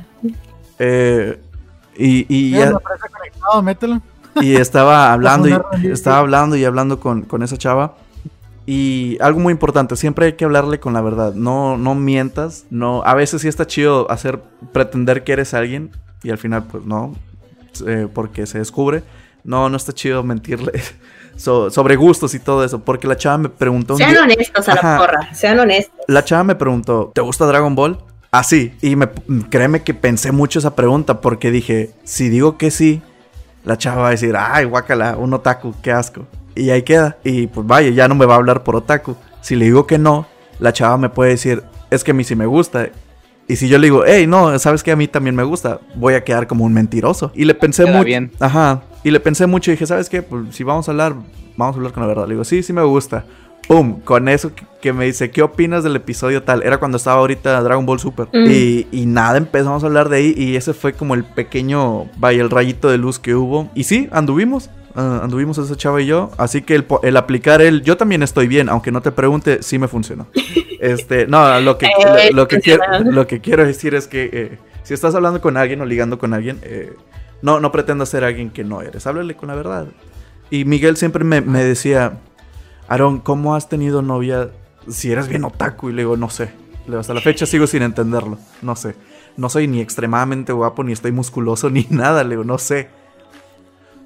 Eh, y, y ya. Conectado, mételo. Y estaba hablando y estaba hablando y hablando con, con, esa chava. Y algo muy importante, siempre hay que hablarle con la verdad. No, no mientas. No, a veces sí está chido hacer pretender que eres alguien. Y al final, pues no. Eh, porque se descubre. No, no está chido mentirle sobre gustos y todo eso. Porque la chava me preguntó. Sean honestos a la porra, sean honestos. La chava me preguntó, ¿te gusta Dragon Ball? Así. y me, créeme que pensé mucho esa pregunta porque dije, si digo que sí, la chava va a decir, ay, guácala, un otaku, qué asco. Y ahí queda. Y pues vaya, ya no me va a hablar por otaku. Si le digo que no, la chava me puede decir, es que a mí sí me gusta. Y si yo le digo, hey, no, sabes que a mí también me gusta, voy a quedar como un mentiroso. Y le pensé mucho. Ajá. Y le pensé mucho y dije, ¿sabes qué? Pues si vamos a hablar, vamos a hablar con la verdad. Le digo, sí, sí me gusta. ¡Pum! Con eso que me dice, ¿qué opinas del episodio tal? Era cuando estaba ahorita Dragon Ball Super. Mm. Y, y, nada, empezamos a hablar de ahí y ese fue como el pequeño, vaya, el rayito de luz que hubo. Y sí, anduvimos. Uh, anduvimos esa chava y yo. Así que el, el, aplicar el yo también estoy bien, aunque no te pregunte, sí me funcionó. Este, no, lo que, eh, lo, que quiero, lo que quiero decir es que eh, si estás hablando con alguien o ligando con alguien, eh, no, no pretendas ser alguien que no eres. Háblale con la verdad. Y Miguel siempre me, decía, Aaron, ¿cómo has tenido novia si eres bien otaku? Y le digo, no sé. hasta la fecha sigo sin entenderlo. No sé. No soy ni extremadamente guapo, ni estoy musculoso, ni nada. Le digo, no sé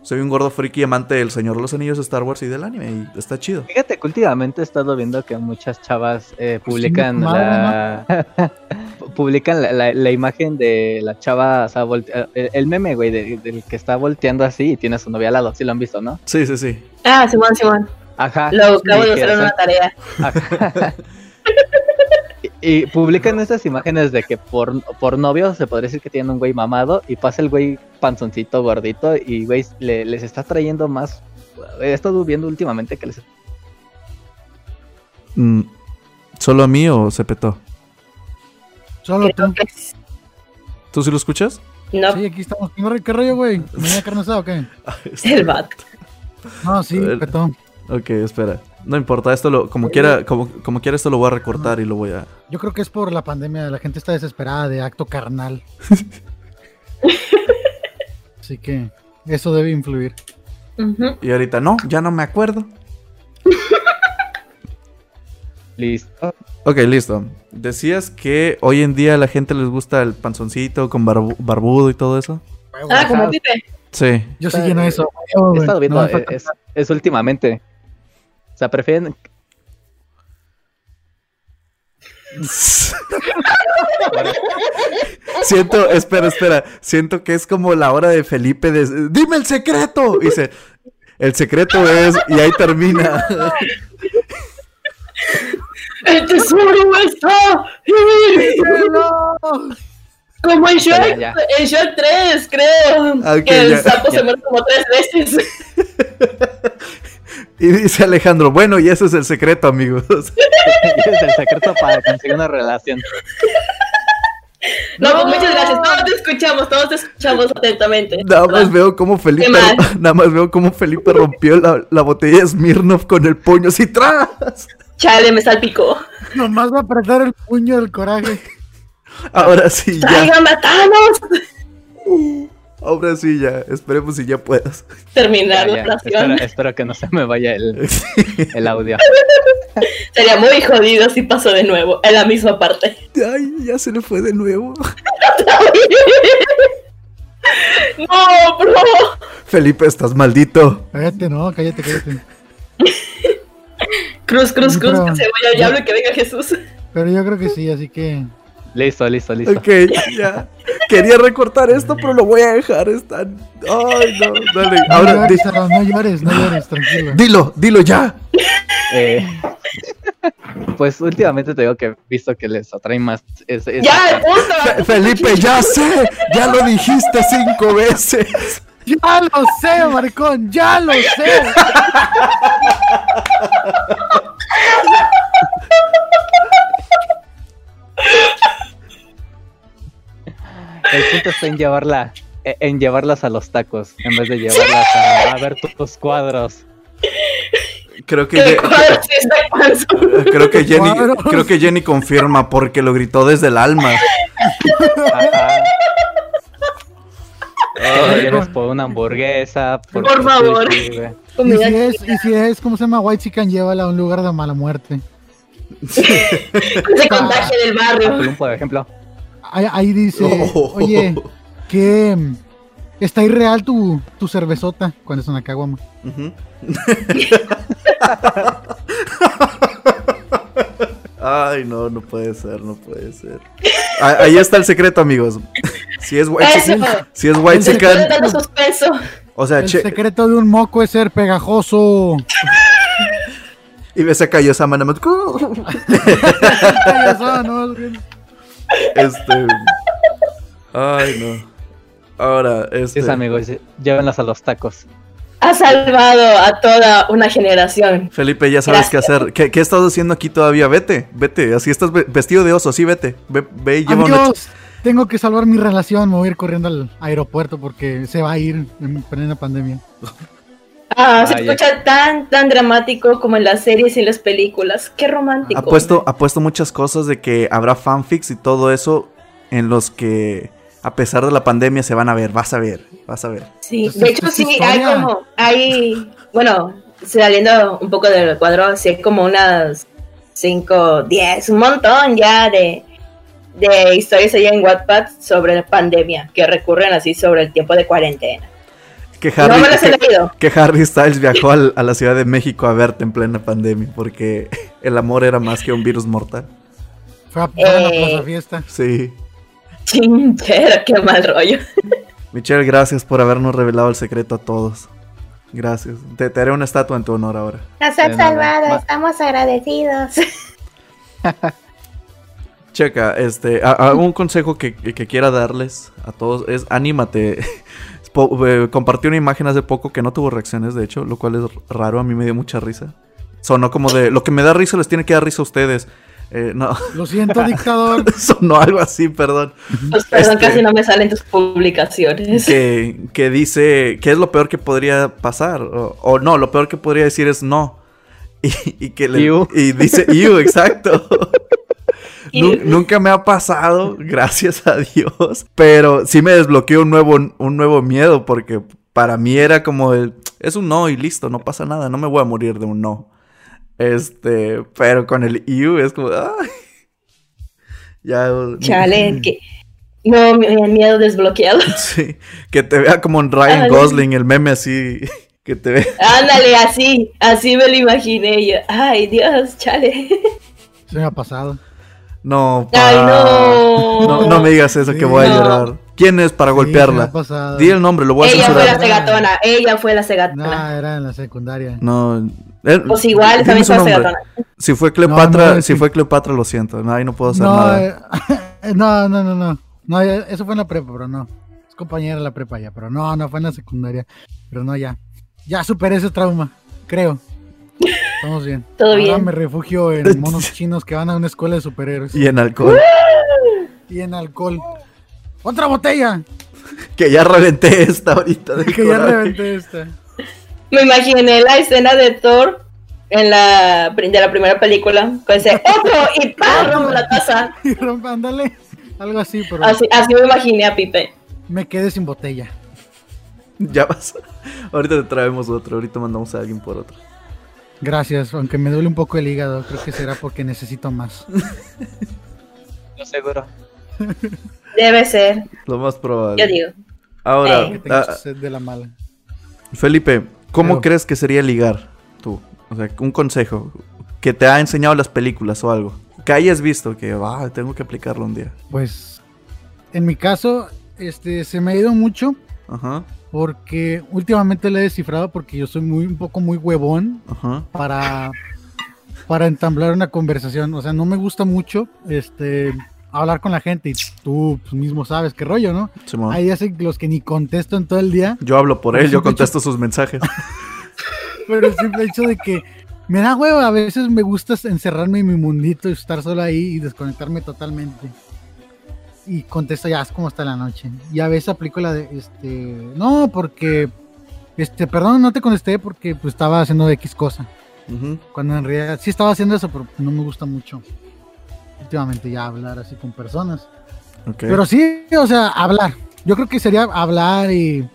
soy un gordo friki amante del Señor de los Anillos, Star Wars y del anime, y está chido. Fíjate que últimamente he estado viendo que muchas chavas eh, publican la... publican la, imagen de la chava, o sea, eh, el, meme, güey, del que está volteando así y tiene a su novia al lado, sí lo han visto, ¿no? Sí, sí, sí. Ah, Simón, Simón. Ajá. Lo acabo de hacer en una tarea. Ajá. Y, publican estas imágenes de que por, por novio se podría decir que tienen un güey mamado y pasa el güey panzoncito gordito y güey le- les está trayendo más. He estado viendo últimamente que les Mm, ¿Solo a mí o se petó? Solo tú. ¿Tú sí lo escuchas? No, Sí, aquí estamos. ¿Qué rollo- ¿Qué rollo, güey? ¿Comida carne asada o qué? el vato. No, sí, El- petó. Ok, espera. No importa, esto lo, como quiera, como, como quiera esto lo voy a recortar y lo voy a. Yo creo que es por la pandemia. La gente está desesperada de acto carnal. Así que eso debe influir. Y ahorita no, ya no me acuerdo. listo. Ok, listo. Decías que hoy en día a la gente les gusta el panzoncito con barbu- barbudo y todo eso. Ah, como. Pipe. Sí. Yo sí lleno eso. Yo, He estado viendo, no eh, es, es últimamente. Sea, prefieren. Siento, espera, espera. Siento que es como la hora de Felipe de. ¡Dime el secreto! Y dice. El secreto es. Y ahí termina. ¡El tesoro está! Como en Shrek, ya. en Shrek 3, creo. Ok, que el ya. sapo Ya. se muere como tres veces. Y dice Alejandro, bueno, y ese es el secreto, amigos. es el secreto para conseguir una relación. No, pues muchas gracias. Todos te escuchamos, todos te escuchamos atentamente. Nada más veo cómo Felipe. Nada más veo cómo Felipe rompió la, la botella de Smirnoff con el puño así tras. Chale, me salpicó. Nomás va a apretar el puño del coraje. Ahora sí, ya. ¡Traigan matanos! Ahora sí, ya. Esperemos si ya puedas. Terminar Ya, la oración. Espero, espero que no se me vaya el, el audio. Sería muy jodido si pasó de nuevo, en la misma parte. Ay, ya se le fue de nuevo. ¡No, bro! Felipe, estás maldito. Cállate, no, cállate, cállate. Cruz, cruz, cruz, que se vaya el diablo y que venga Jesús. Pero yo creo que sí, así que. Listo, listo, listo. Ok, ya. Quería recortar esto, pero lo voy a dejar. Están. Ay, no. Dale. No Ahora, di- llores, no llores, no llores, tranquilo. dilo, dilo ya. Eh, pues últimamente te digo que he visto que les atrae más. ¡Ya! Felipe, ya sé. Ya lo dijiste cinco veces. ¡Ya lo sé, maricón! ¡Ya lo sé! El punto está en llevarla, eh, en llevarlas a los tacos, en vez de llevarlas a, a ver tus, cuadros. Creo que, está panzón. creo que Jenny, Cuadros. creo que Jenny confirma porque lo gritó desde el alma. Ajá. Si vienes por una hamburguesa, por, favor. sushi. Y si es, y si es, ¿cómo se llama? White Chicken, llévala a un lugar de mala muerte. se contagia del barrio. Tulum, por ejemplo. Ahí, ahí dice, Oh. oye, que mm, está irreal tu, tu cervezota cuando es una caguama. Ay, no, no puede ser, no puede ser. Ah, Ahí está el secreto, amigos. Si es white chicken, si es white Se chicken, o sea, El che, secreto de un moco es ser pegajoso. y ves a Cayo Sama nada Este, ay, no. Ahora, este, amigos, llévenlas a los tacos. Ha salvado a toda una generación. Felipe, ya sabes qué hacer. ¿Qué, qué estás haciendo aquí todavía? Vete, vete. Así estás ve- vestido de oso, sí, vete. Ve, ve y lleva una tengo que salvar mi relación. Me voy a ir corriendo al aeropuerto porque se va a ir en plena pandemia. Ah, se escucha tan, tan dramático como en las series y en las películas. Qué romántico. Ha puesto, ha puesto muchas cosas de que habrá fanfics y todo eso en los que, a pesar de la pandemia, se van a ver. Vas a ver, vas a ver. Sí, de hecho sí, hay como, hay, bueno, saliendo un poco del cuadro, sí hay como unas 5, 10, un montón ya de, de historias allá en Wattpad sobre la pandemia, que recurren así sobre el tiempo de cuarentena. Que No Harry, me las he que, leído. que Harry Styles viajó al- a la Ciudad de México a verte en plena pandemia porque el amor era más que un virus mortal. Fue a, fue a la Eh. fiesta. Sí. Chinchera, qué mal rollo. Michelle, gracias por habernos revelado el secreto a todos. Gracias. Te, te haré una estatua en tu honor ahora. Nos nada. salvado, estamos agradecidos. Checa, este, a- a- un consejo que, que- que quiera darles a todos es anímate. Eh, Compartí una imagen hace poco que no tuvo reacciones, de hecho, lo cual es raro, a mí me dio mucha risa. Sonó como de, lo que me da risa les tiene que dar risa a ustedes. Eh, no, Lo siento, dictador. sonó algo así, perdón. Pues perdón, Este- casi no me salen tus publicaciones. Que, que dice, ¿qué es lo peor que podría pasar? O, o no, lo peor que podría decir es no. Y, y que le- y dice, you, exacto. Nu- Iu. nunca me ha pasado, gracias a Dios. Pero sí me desbloqueó un nuevo, un nuevo miedo porque para mí era como el, es un no y listo, no pasa nada, no me voy a morir de un no. Este, pero con el you es como, ay. Ya. Chale, que. No, miedo desbloqueado. Sí, que te vea como un Ryan. Gosling, el meme así, que te ve. Ándale, así, así me lo imaginé yo. Ay, Dios, chale. Se me ha pasado. No, Ay, no. no. no me digas eso, que voy a No. llorar. ¿Quién es para Sí, golpearla? Di el nombre, lo voy a Ella fue la cegatona, ella fue la cegatona. No, era en la secundaria. No. eh, Pues igual, también fue la nombre. cegatona. Si fue Cleopatra, No, no, si fue Cleopatra, lo siento. No, ahí no puedo hacer No, nada. eh, no, no, no, no. No, eso fue en la prepa, pero no. Es compañera de la prepa ya, pero no, no fue en la secundaria. Pero no, ya. Ya superé ese trauma, creo. Estamos bien. Todo Ahora bien. me refugio en monos chinos que van a una escuela de superhéroes. Y en alcohol. Y en alcohol. ¡Otra botella! que ya reventé esta ahorita. Que ya reventé esta. Me imaginé la escena de Thor en la, de la primera película. Con ese otro y ¡pam! la taza. Y rompe, ándale. Algo así, pero Así, así me imaginé a Pipe. me quedé sin botella. Ya vas. Ahorita te traemos otro. Ahorita mandamos a alguien por otro. Gracias, aunque me duele un poco el hígado, creo que será porque necesito más. Lo seguro. Debe ser, Lo más probable. yo digo. Ahora, Eh. Que tengo ah, sed de la mala. Felipe, ¿cómo Pero- crees que sería ligar tú? O sea, un consejo que te ha enseñado las películas o algo. Que hayas visto que, ah, tengo que aplicarlo un día. Pues, en mi caso, este, se me ha ido mucho Ajá, porque últimamente le he descifrado porque yo soy muy un poco muy huevón ajá. para para entablar una conversación. O sea, no me gusta mucho este hablar con la gente y tú pues, mismo sabes qué rollo, ¿no? Simón. Hay días en los que ni contesto en todo el día, Yo hablo por él, yo contesto sus mensajes. pero el simple hecho de que me da huevo, a veces me gusta encerrarme en mi mundito y estar solo ahí y desconectarme totalmente. Y contesto ya, es como hasta la noche. Y a veces aplico la de, este, no, porque, este, perdón, no te contesté porque pues estaba haciendo X cosa. Cuando en realidad sí estaba haciendo eso, pero no me gusta mucho últimamente ya hablar así con personas. Pero sí, o sea, hablar. Yo creo que sería hablar y,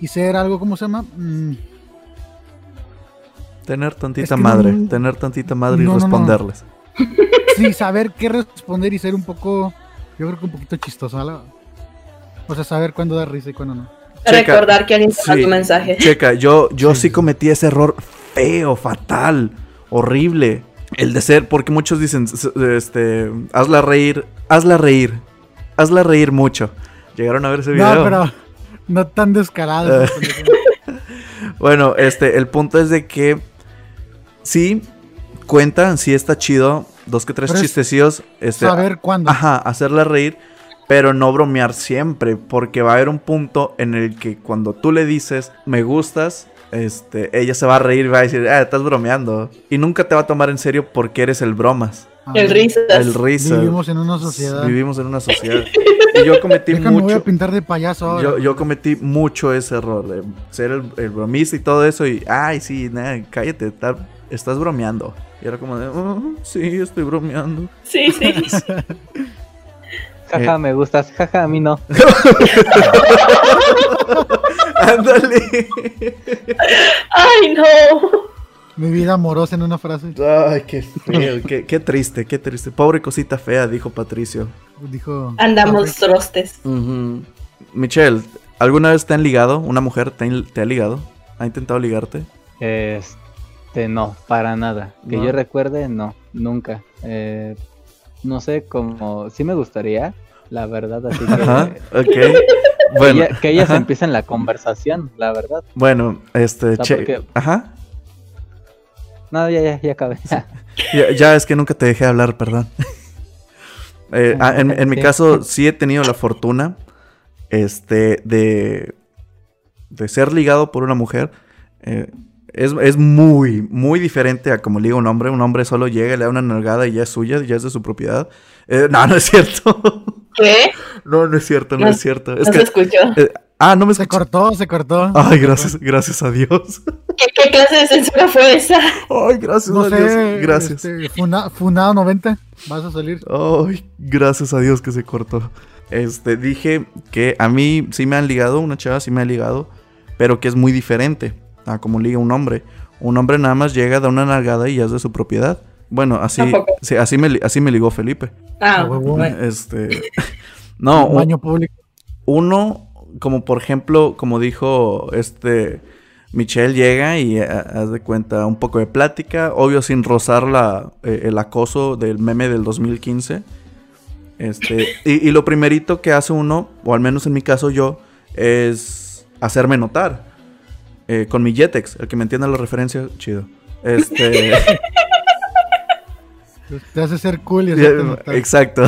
y ser algo, ¿cómo se llama? Mm, Tener tantita Es que madre, no- tener tantita madre y no, responderles. sí, saber qué responder y ser un poco, yo creo que un poquito chistoso. O sea, saber cuándo dar risa y cuándo no. Checa. Recordar que alguien te Sí. un mensaje. Checa, yo, yo sí. Sí. cometí ese error feo, fatal, horrible. El de ser, porque muchos dicen, este, hazla reír, hazla reír, hazla reír mucho. Llegaron a ver ese video. No, pero no tan descarado. Bueno, este, el punto es de que sí cuenta, sí está chido, dos que tres Pero es chistecillos, este, saber cuándo. Ajá, hacerla reír, pero no bromear siempre, porque va a haber un punto en el que cuando tú le dices me gustas, este, ella se va a reír y va a decir, ah, estás bromeando. Y nunca te va a tomar en serio porque eres el bromas, Ah, El risas. el risa. Vivimos en una sociedad. Vivimos en una sociedad. Y yo cometí Déjame, voy a mucho. pintar de payaso ahora. Yo, yo cometí mucho ese error de ser el, el bromista y todo eso. Y, ay, sí, nah, cállate, está- estás bromeando. Y era como de, "Oh, sí, estoy bromeando. Sí, sí. Jaja, Eh. me gustas. Jaja, a mí no. Ándale. Ay, no. Mi vida amorosa en una frase. Ay, qué feo, qué, qué triste, qué triste. Pobre cosita fea, dijo Patricio. Dijo. Andamos trostes. Michelle, ¿alguna vez te han ligado? ¿Una mujer te, ha- te ha ligado? ¿Ha intentado ligarte? Este, no, para nada. Que ¿No? yo recuerde, no, nunca. Eh, no sé, como, sí me gustaría, la verdad, así Ajá, que ok. Bueno, que, ella- que ellas ajá. empiecen la conversación, la verdad. Bueno, este, sea, che- porque- ajá. No, ya, ya, ya acabé. Ya, ya es que nunca te dejé hablar, perdón. Eh, ah, en, en mi Sí. caso, sí he tenido la fortuna este, de, de ser ligado por una mujer. Eh, es, es muy, muy diferente a como liga un hombre. Un hombre solo llega, le da una nalgada y ya es suya, ya es de su propiedad. Eh, no, no es cierto. ¿Qué? no, no es cierto, no, No- es cierto. Es no que, se escuchó. eh, ah, no me Se escuché. cortó, se cortó. Ay, gracias, gracias a Dios. ¿Qué, qué clase de censura fue esa? Ay, gracias No a sé, Dios. Gracias. este, funa- Funado 90, vas a salir. Ay, gracias a Dios que se cortó. Este, dije que a mí sí me han ligado, una chava sí me ha ligado, pero que es muy diferente a como liga un hombre. Un hombre nada más llega, da una nalgada y ya es de su propiedad. Bueno, así, sí, así, me, así me ligó Felipe. Ah, A huevo. bueno. Este, no, un baño público. uno, como por ejemplo, como dijo este Michelle, llega y eh, haz de cuenta un poco de plática, obvio sin rozar la, eh, el acoso del meme del 2015. Este, y, y lo primerito que hace uno, o al menos en mi caso yo, es hacerme notar. Eh, con mi Jetex, el que me entienda la referencia, chido. Este, Te hace ser cool y hacerte exacto.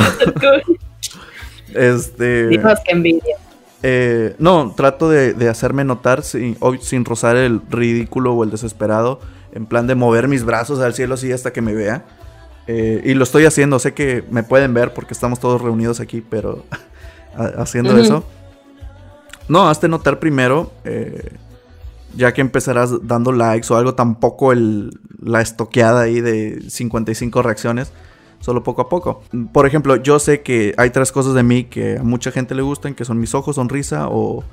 Este. Dios, qué envidia. Eh, no, trato de, de hacerme notar sin, sin rozar el ridículo o el desesperado. En plan de mover mis brazos al cielo así hasta que me vea. Eh, y lo estoy haciendo. Sé que me pueden ver porque estamos todos reunidos aquí, pero ha- haciendo eso. No, hazte notar primero. eh, ya que empezarás dando likes o algo, tampoco el, la estoqueada ahí de 55 reacciones. Solo poco a poco. Por ejemplo, yo sé que hay tres cosas de mí que a mucha gente le gustan, que son mis ojos, sonrisa o,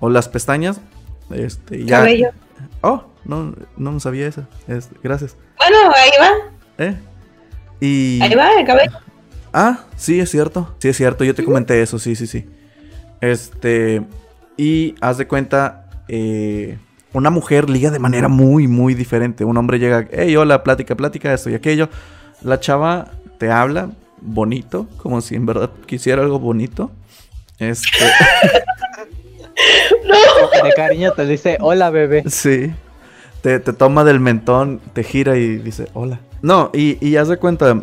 o las pestañas. Este, ya. Cabello. Oh, no, no sabía eso. Este, gracias. Bueno, ahí va. ¿Eh? Y... Ahí va el cabello. Ah, sí, es cierto. Sí, es cierto. Yo te comenté eso, sí, sí, sí. Este. Y haz de cuenta. Eh, una mujer liga de manera muy, muy diferente. Un hombre llega, hey, hola, plática, plática, esto y aquello. La chava te habla bonito, como si en verdad quisiera algo bonito. Este. De cariño te dice, hola bebé. Sí. Te, te toma del mentón, te gira y dice, hola. No, y, y haz de cuenta,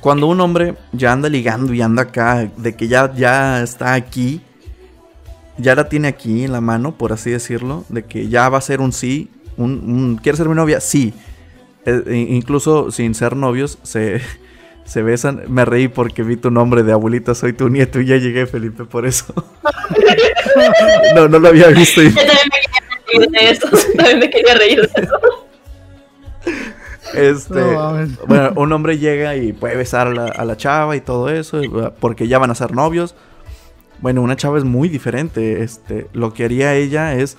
cuando un hombre ya anda ligando y anda acá, de que ya, ya está aquí, ya la tiene aquí en la mano, por así decirlo, de que ya va a ser un sí, un, un ¿quieres ser mi novia? Sí. Eh, e- incluso sin ser novios, se, se besan. Me reí porque vi tu nombre de abuelita, soy tu nieto y ya llegué, Felipe, por eso. no, no lo había visto. y- Yo también me quería reír de eso. También me quería reír de eso. Este, No bueno, un hombre llega y puede besar a la, a la chava y todo eso, porque ya van a ser novios. Bueno, una chava es muy diferente. Este, lo que haría ella es,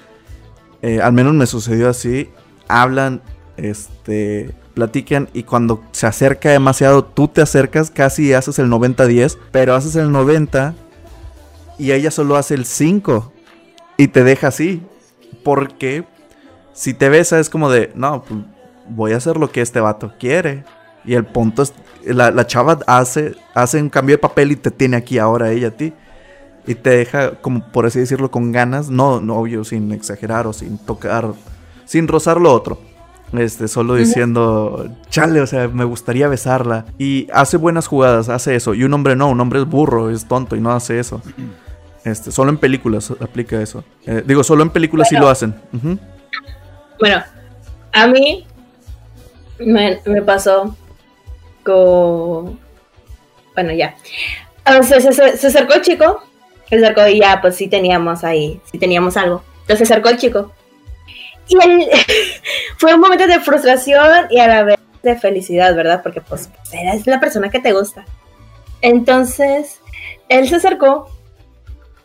eh, al menos me sucedió así, hablan, este, platican y cuando se acerca demasiado, tú te acercas, casi haces el 90-10, pero haces el 90 y ella solo hace el 5 y te deja así. Porque si te besa es como de, no, pues voy a hacer lo que este vato quiere. Y el punto es, la, la chava hace, hace un cambio de papel y te tiene aquí ahora ella a ti. Y te deja, como por así decirlo, con ganas, no, no obvio, sin exagerar o sin tocar, sin rozar lo otro. Este, solo diciendo, chale, o sea, me gustaría besarla. Y hace buenas jugadas, hace eso. Y un hombre no, un hombre es burro, es tonto y no hace eso. Este, solo en películas aplica eso. Eh, digo, solo en películas sí Bueno. lo hacen. Bueno, a mí me, me pasó con. Bueno, ya. Se- se acercó el chico, se acercó y ya, pues sí teníamos ahí, sí teníamos algo. Entonces se acercó el chico. Y él fue un momento de frustración y a la vez de felicidad, ¿verdad? Porque pues era es la persona que te gusta. Entonces, él se acercó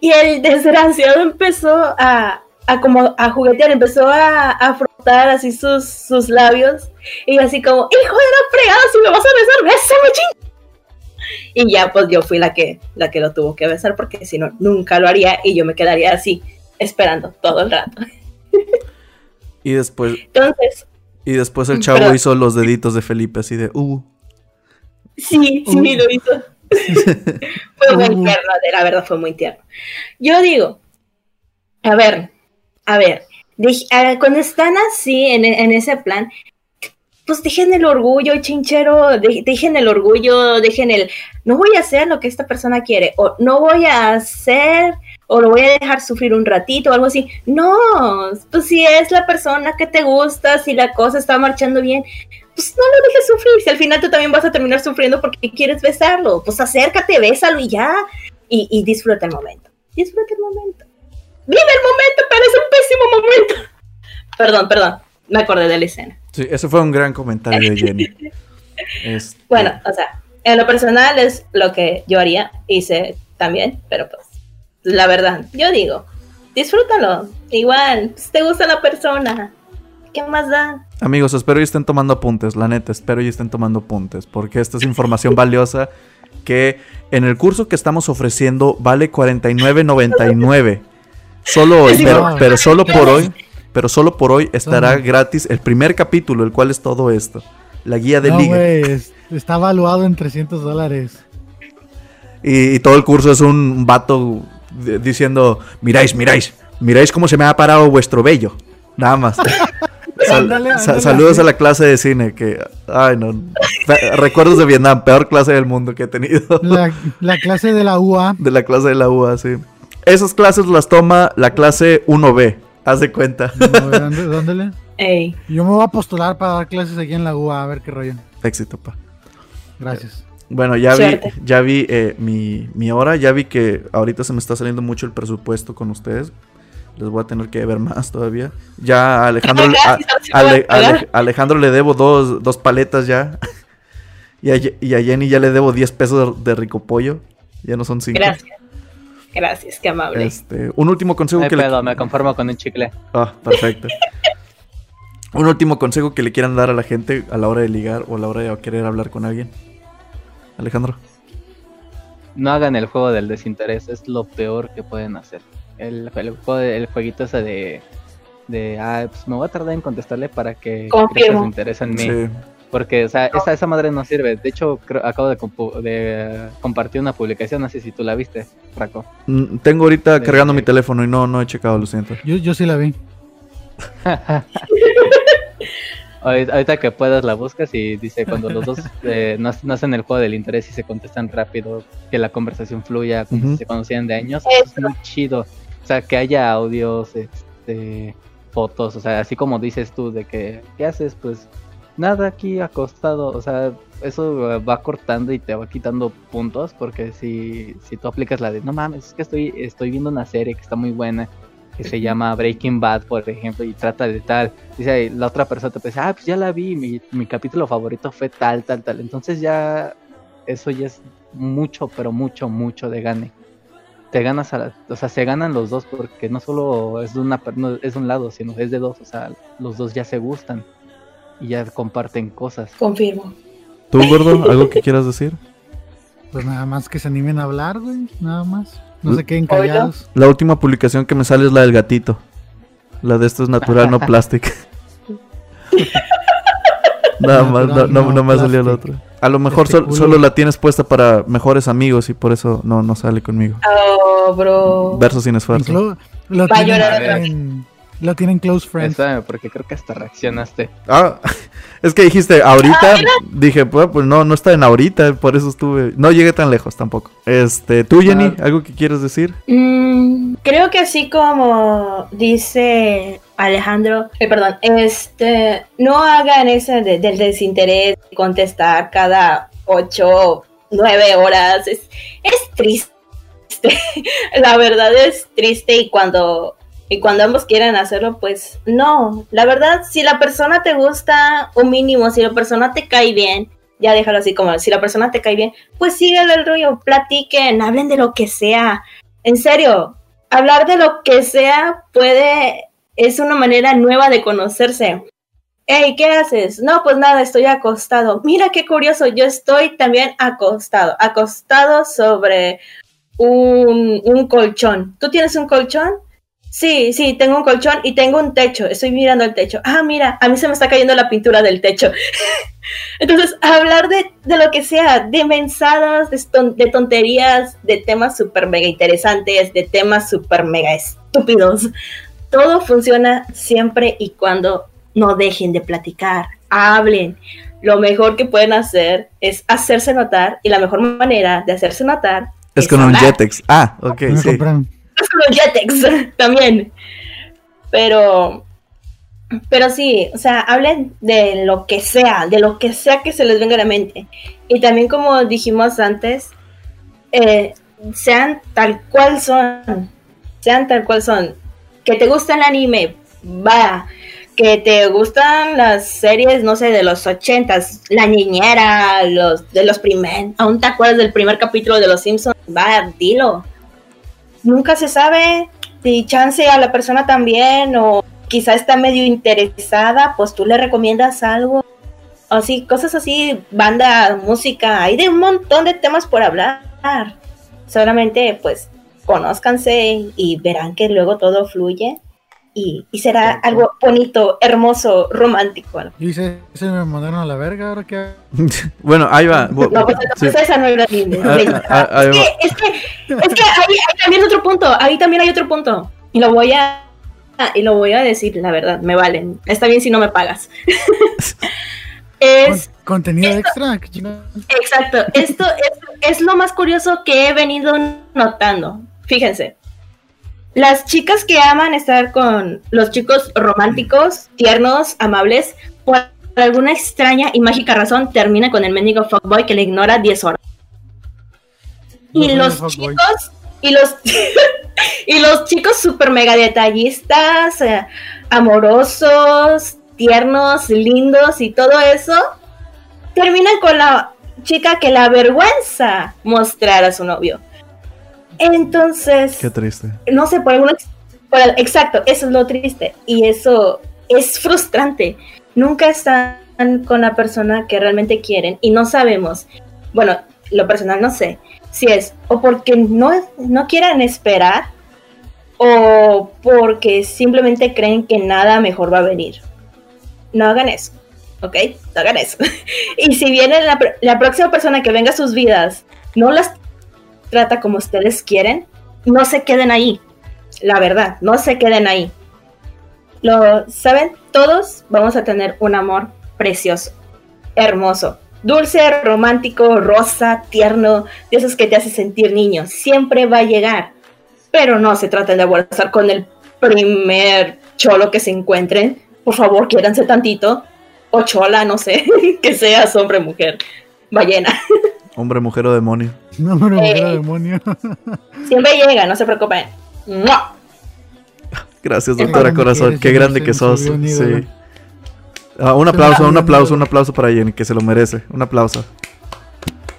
y el desgraciado empezó a, a como a juguetear, empezó a, a frotar así sus, sus labios y así como, hijo de la fregada, si me vas a besar, bésame, ching. Y ya pues yo fui la que, la que lo tuvo que besar porque si no, nunca lo haría y yo me quedaría así esperando todo el rato. Y después, Entonces, y después el chavo Pero- hizo los deditos de Felipe así de, uh. sí, sí, lo hizo. fue muy tierno, la verdad fue muy tierno. Yo digo, a ver, a ver, cuando están así en, en, ese plan, pues dejen el orgullo, chinchero, dejen el orgullo, dejen el, no voy a hacer lo que esta persona quiere, o no voy a hacer, o lo voy a dejar sufrir un ratito, o algo así. No, pues si es la persona que te gusta, si la cosa está marchando bien, pues no lo dejes sufrir. Si al final tú también vas a terminar sufriendo porque quieres besarlo, pues acércate, bésalo y ya. Y, y disfruta el momento. Disfruta el momento. Vive el momento, pero es un pésimo momento. Perdón, perdón. Me acordé de la escena. Sí, ese fue un gran comentario de Jenny. Este, bueno, o sea, en lo personal es lo que yo haría, hice también, pero pues, la verdad, yo digo, disfrútalo. Igual, si te gusta la persona, ¿qué más da? Amigos, espero y estén tomando apuntes, la neta, espero y estén tomando apuntes, porque esta es información valiosa que en el curso que estamos ofreciendo vale 49.99. Solo hoy, pero, solo por hoy, pero solo por hoy estará gratis el primer capítulo, el cual es todo esto. La guía de liga. está evaluado en 300 dólares. Y, todo el curso es un vato diciendo, miráis, miráis, miráis cómo se me ha parado vuestro vello. Nada más. saludos a la clase de cine que, ay no, recuerdos de Vietnam, peor clase del mundo que he tenido. La, la clase de la UA. De la clase de la UA, sí. Esas clases las toma la clase 1B. Haz de cuenta. ¿Dónde, dónde le? Yo me voy a postular para dar clases aquí en la UA, a ver qué rollo. Éxito, pa. Gracias. Bueno, ya vi, ya vi eh, mi, mi, hora, ya vi que ahorita se me está saliendo mucho el presupuesto con ustedes. Les voy a tener que ver más todavía. Ya a Alejandro, Alejandro le debo dos, dos paletas ya. y, a, y a Jenny ya le debo 10 pesos de rico pollo. Ya no son 5. Gracias. Gracias, qué amable. Este, un último consejo que le... me conformo con un chicle. Ah, perfecto. un último consejo que le quieran dar a la gente a la hora de ligar o a la hora de querer hablar con alguien. Alejandro. No hagan el juego del desinterés, es lo peor que pueden hacer. El, el, jueguito ese de, de, ah, pues me voy a tardar en contestarle para que se interese en mí. Porque, o sea, esa, esa madre no sirve. De hecho, acabo de, compartir una publicación, no sé si tú la viste, Raco. Mm, tengo ahorita cargando mi teléfono y no, no he checado, lo siento. Yo, yo sí la vi. ahorita que puedas la buscas y dice cuando los dos eh, no, hacen el juego del interés y se contestan rápido, que la conversación fluya como si se conocían de años, es muy chido. O sea, que haya audios, este, fotos, o sea, así como dices tú de que, ¿qué haces? Pues nada aquí acostado, o sea, eso va cortando y te va quitando puntos porque si, si tú aplicas la de, no mames, es que estoy, estoy viendo una serie que está muy buena, que se llama Breaking Bad, por ejemplo, y trata de tal, dice, la otra persona te dice, ah, pues ya la vi, mi, mi capítulo favorito fue tal, tal, tal, entonces ya, eso ya es mucho, pero mucho, mucho de gane. Te ganas a la, o sea, se ganan los dos porque no solo es de una no es de un lado, sino es de dos, o sea, los dos ya se gustan y ya comparten cosas. Confirmo. ¿Tú, gordo, algo que quieras decir? Pues nada más que se animen a hablar, güey, nada más. No se queden callados. La última publicación que me sale es la del gatito. La de esto es natural, no plástico. nada más, no, no, me salió la otra. A lo mejor solo la tienes puesta para mejores amigos y por eso no, no sale conmigo. Oh, bro. Verso sin esfuerzo. Lo, Va a llorar lo tienen close friends. porque creo que hasta reaccionaste. Ah, es que dijiste ahorita. dije, pues, pues, no, no está en ahorita, por eso estuve. No llegué tan lejos tampoco. Este, tú, Jenny, ¿algo que quieres decir? Mm, creo que así como dice Alejandro, eh, perdón, este, no hagan ese del desinterés de contestar cada ocho, nueve horas. Es, es triste. La verdad es triste y cuando y cuando ambos quieran hacerlo, pues no. La verdad, si la persona te gusta, un mínimo, si la persona te cae bien, ya déjalo así como, si la persona te cae bien, pues síguele el rollo, platiquen, hablen de lo que sea. En serio, hablar de lo que sea puede, es una manera nueva de conocerse. Hey, ¿qué haces? No, pues nada, estoy acostado. Mira qué curioso, yo estoy también acostado, acostado sobre un, un colchón. ¿Tú tienes un colchón? Sí, sí, tengo un colchón y tengo un techo. Estoy mirando el techo. Ah, mira, a mí se me está cayendo la pintura del techo. Entonces, hablar de, de, lo que sea, de mensadas, de, de tonterías, de temas súper mega interesantes, de temas súper mega estúpidos. Todo funciona siempre y cuando no dejen de platicar, hablen. Lo mejor que pueden hacer es hacerse notar y la mejor manera de hacerse notar es, con un Jetex. Ah, ok, sí los Jetex también. Pero, pero sí, o sea, hablen de lo que sea, de lo que sea que se les venga a la mente. Y también como dijimos antes, eh, sean tal cual son, sean tal cual son. Que te gusta el anime, va. Que te gustan las series, no sé, de los ochentas, La Niñera, los de los primer, aún te acuerdas del primer capítulo de Los Simpsons, va, dilo nunca se sabe si chance a la persona también o quizá está medio interesada, pues tú le recomiendas algo. Así, cosas así, banda, música, hay de un montón de temas por hablar. Solamente pues conózcanse y verán que luego todo fluye y, será algo bonito, hermoso, romántico. Y se, se me mandaron a la verga ahora que. bueno, ahí va. No, pues, pues esa no era ah, ah, ah, es, que, es que, es que ahí, también otro punto, ahí también hay otro punto. Y lo voy a y lo voy a decir, la verdad, me valen. Está bien si no me pagas. es contenido extra. Exacto. Esto es, es lo más curioso que he venido notando. Fíjense las chicas que aman estar con los chicos románticos, tiernos, amables, por alguna extraña y mágica razón termina con el mendigo fuckboy que le ignora 10 horas. y los chicos y los y los chicos super mega detallistas, eh, amorosos, tiernos, lindos y todo eso terminan con la chica que la vergüenza mostrar a su novio. Entonces. Qué triste. No sé, por alguna. exacto, eso es lo triste. Y eso es frustrante. Nunca están con la persona que realmente quieren y no sabemos. Bueno, lo personal no sé si es o porque no, no quieran esperar o porque simplemente creen que nada mejor va a venir. No hagan eso, ¿ok? No hagan eso. y si viene la, la próxima persona que venga a sus vidas, no las trata como ustedes quieren, no se queden ahí. La verdad, no se queden ahí. Lo saben, todos vamos a tener un amor precioso, hermoso, dulce, romántico, rosa, tierno, de esos que te hace sentir niño. Siempre va a llegar. Pero no se traten de abrazar con el primer cholo que se encuentren. Por favor, quiéranse tantito. O chola, no sé, que seas hombre mujer. Ballena. Hombre, mujer o demonio. Hombre, mujer o eh, demonio. Siempre llega, no se preocupen. Gracias, doctora Corazón. Qué grande que sos. Sí. Ah, un aplauso, un aplauso, un aplauso para Jenny, que se lo merece. Un aplauso.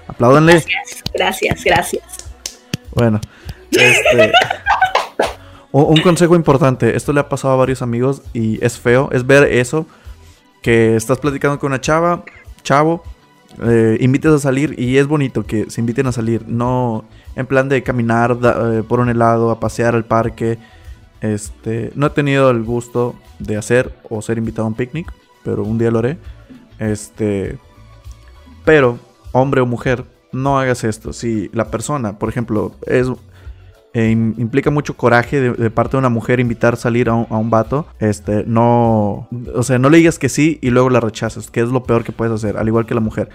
Apláudanle. Gracias, gracias, gracias. Bueno, este, un consejo importante. Esto le ha pasado a varios amigos y es feo. Es ver eso. Que estás platicando con una chava, chavo, eh, invites a salir y es bonito que se inviten a salir, no en plan de caminar eh, por un helado, a pasear al parque. Este, no he tenido el gusto de hacer o ser invitado a un picnic, pero un día lo haré. Este, pero hombre o mujer, no hagas esto. Si la persona, por ejemplo, es eh, implica mucho coraje de, parte de una mujer invitar a salir a un, a vato. Este, no. O sea, no le digas que sí y luego la rechazas, que es lo peor que puedes hacer, al igual que la mujer.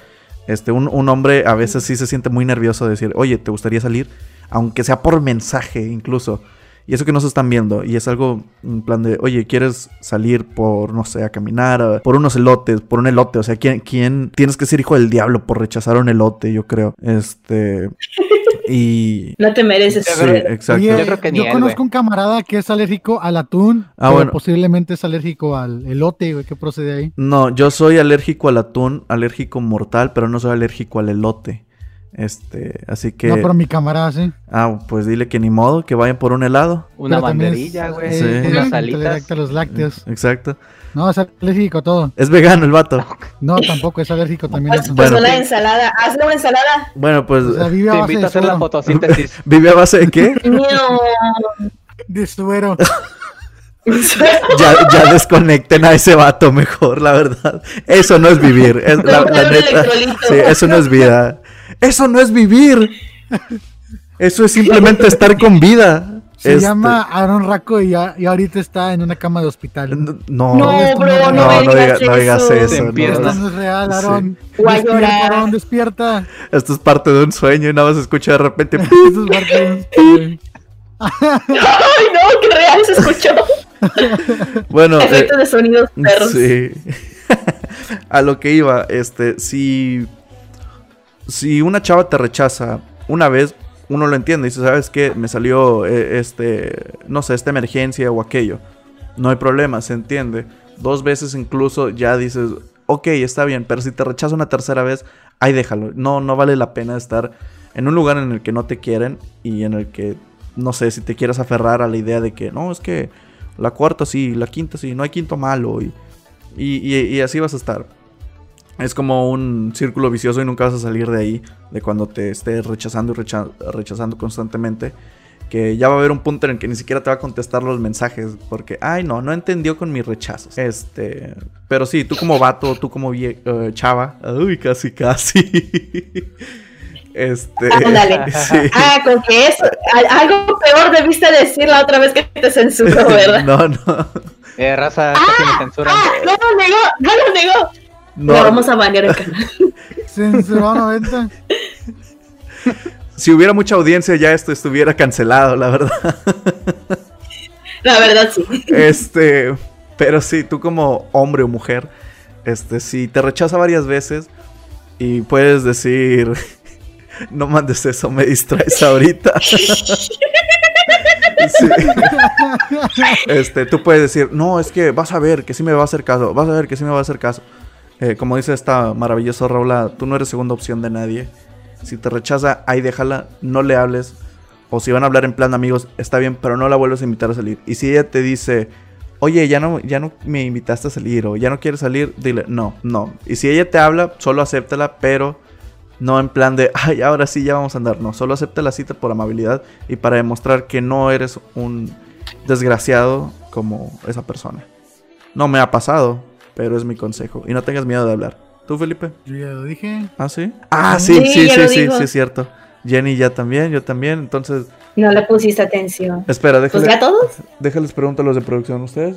Este, un, un hombre a veces sí se siente muy nervioso de decir, oye, ¿te gustaría salir? Aunque sea por mensaje incluso. Y eso que no se están viendo. Y es algo, en plan de, oye, ¿quieres salir por, no sé, a caminar? Por unos elotes, por un elote. O sea, ¿quién, quién tienes que ser hijo del diablo por rechazar un elote? Yo creo. Este. Y... No te mereces. Sí, exacto. yo, creo que yo conozco un camarada que es alérgico al atún, ah, bueno. posiblemente es alérgico al elote, güey. ¿Qué procede ahí? No, yo soy alérgico al atún, alérgico mortal, pero no soy alérgico al elote. Este, así que. No, pero mi camarada sí. Ah, pues dile que ni modo, que vayan por un helado. Una banderilla, güey. Sí. Unas alitas. los lácteos. Exacto. No, es alérgico todo. Es vegano el vato. No, tampoco, es alérgico también. Pues, pues una ensalada, hazle una ensalada. Bueno, pues. O sea, vive a base Te invito a hacer la fotosíntesis. ¿Vive a base de qué? de suero. ya, ya desconecten a ese vato mejor, la verdad. Eso no es vivir. Es, la, la neta. Sí, eso no es vida. Eso no es vivir. Eso es simplemente estar con vida. Se Este, llama Aaron Raco y, ya- y ahorita está en una cama de hospital. No, No, no, bro, no, no, digas no digas eso. Esto no es real, Aaron. A Despierta, llorar. Aaron, despierta. Esto es parte de un sueño y nada más escucha de repente. Esto es parte de un- Ay, no, qué real se escuchó. Bueno, eh, Efectos de sonidos perros. Sí. A lo que iba, este, si. Si una chava te rechaza una vez, uno lo entiende. Dice, ¿sabes qué? Me salió eh, este. No sé, esta emergencia o aquello. No hay problema, se entiende. Dos veces incluso ya dices, ok, está bien. Pero si te rechaza una tercera vez, ahí déjalo. No, no vale la pena estar en un lugar en el que no te quieren y en el que. No sé, si te quieres aferrar a la idea de que no, es que la cuarta sí, la quinta sí, no hay quinto malo y, y, y- y así vas a estar. Es como un círculo vicioso y nunca vas a salir de ahí, de cuando te estés rechazando y recha- rechazando constantemente. Que ya va a haber un punto en el que ni siquiera te va a contestar los mensajes, porque, ay, no, no entendió con mis rechazos. Este, pero sí, tú como vato, tú como vie- eh, chava, uy, casi, casi. Este, Ándale. sí. Ah, con que eso, a- algo peor debiste decir la otra vez que te censuró, ¿verdad? No, no. Eh, raza, casi me censuran. Ah, no lo negó, no lo negó. No, vamos a banear el canal. Censurado 90. si hubiera mucha audiencia ya esto estuviera cancelado, la verdad. La verdad, sí. Este, pero sí, tú como hombre o mujer, este, si te rechaza varias veces y puedes decir, no mandes eso, me distraes ahorita. Sí. Este, tú puedes decir, no, es que vas a ver que sí me va a hacer caso, vas a ver que sí me va a hacer caso. Eh, como dice esta maravillosa Raula, tú no eres segunda opción de nadie. Si te rechaza, ahí déjala, no le hables. O si van a hablar en plan amigos, está bien, pero no la vuelves a invitar a salir. Y si ella te dice, oye, ya no, ya no me invitaste a salir o ya no quieres salir, dile, no, no. Y si ella te habla, solo acéptala, pero no en plan de, ay, ahora sí ya vamos a andar. No, solo acepta la cita por amabilidad y para demostrar que no eres un desgraciado como esa persona. No me ha pasado, pero es mi consejo. Y no tengas miedo de hablar. ¿Tú, Felipe? Yo ya lo dije. ¿Ah, sí? Ah, sí, Sí, sí, sí, sí, es cierto. Jenny ya también, yo también. Entonces, No le pusiste atención. espera, Pues déjale, ya todos. déjales pregunto a los de producción. ¿Ustedes?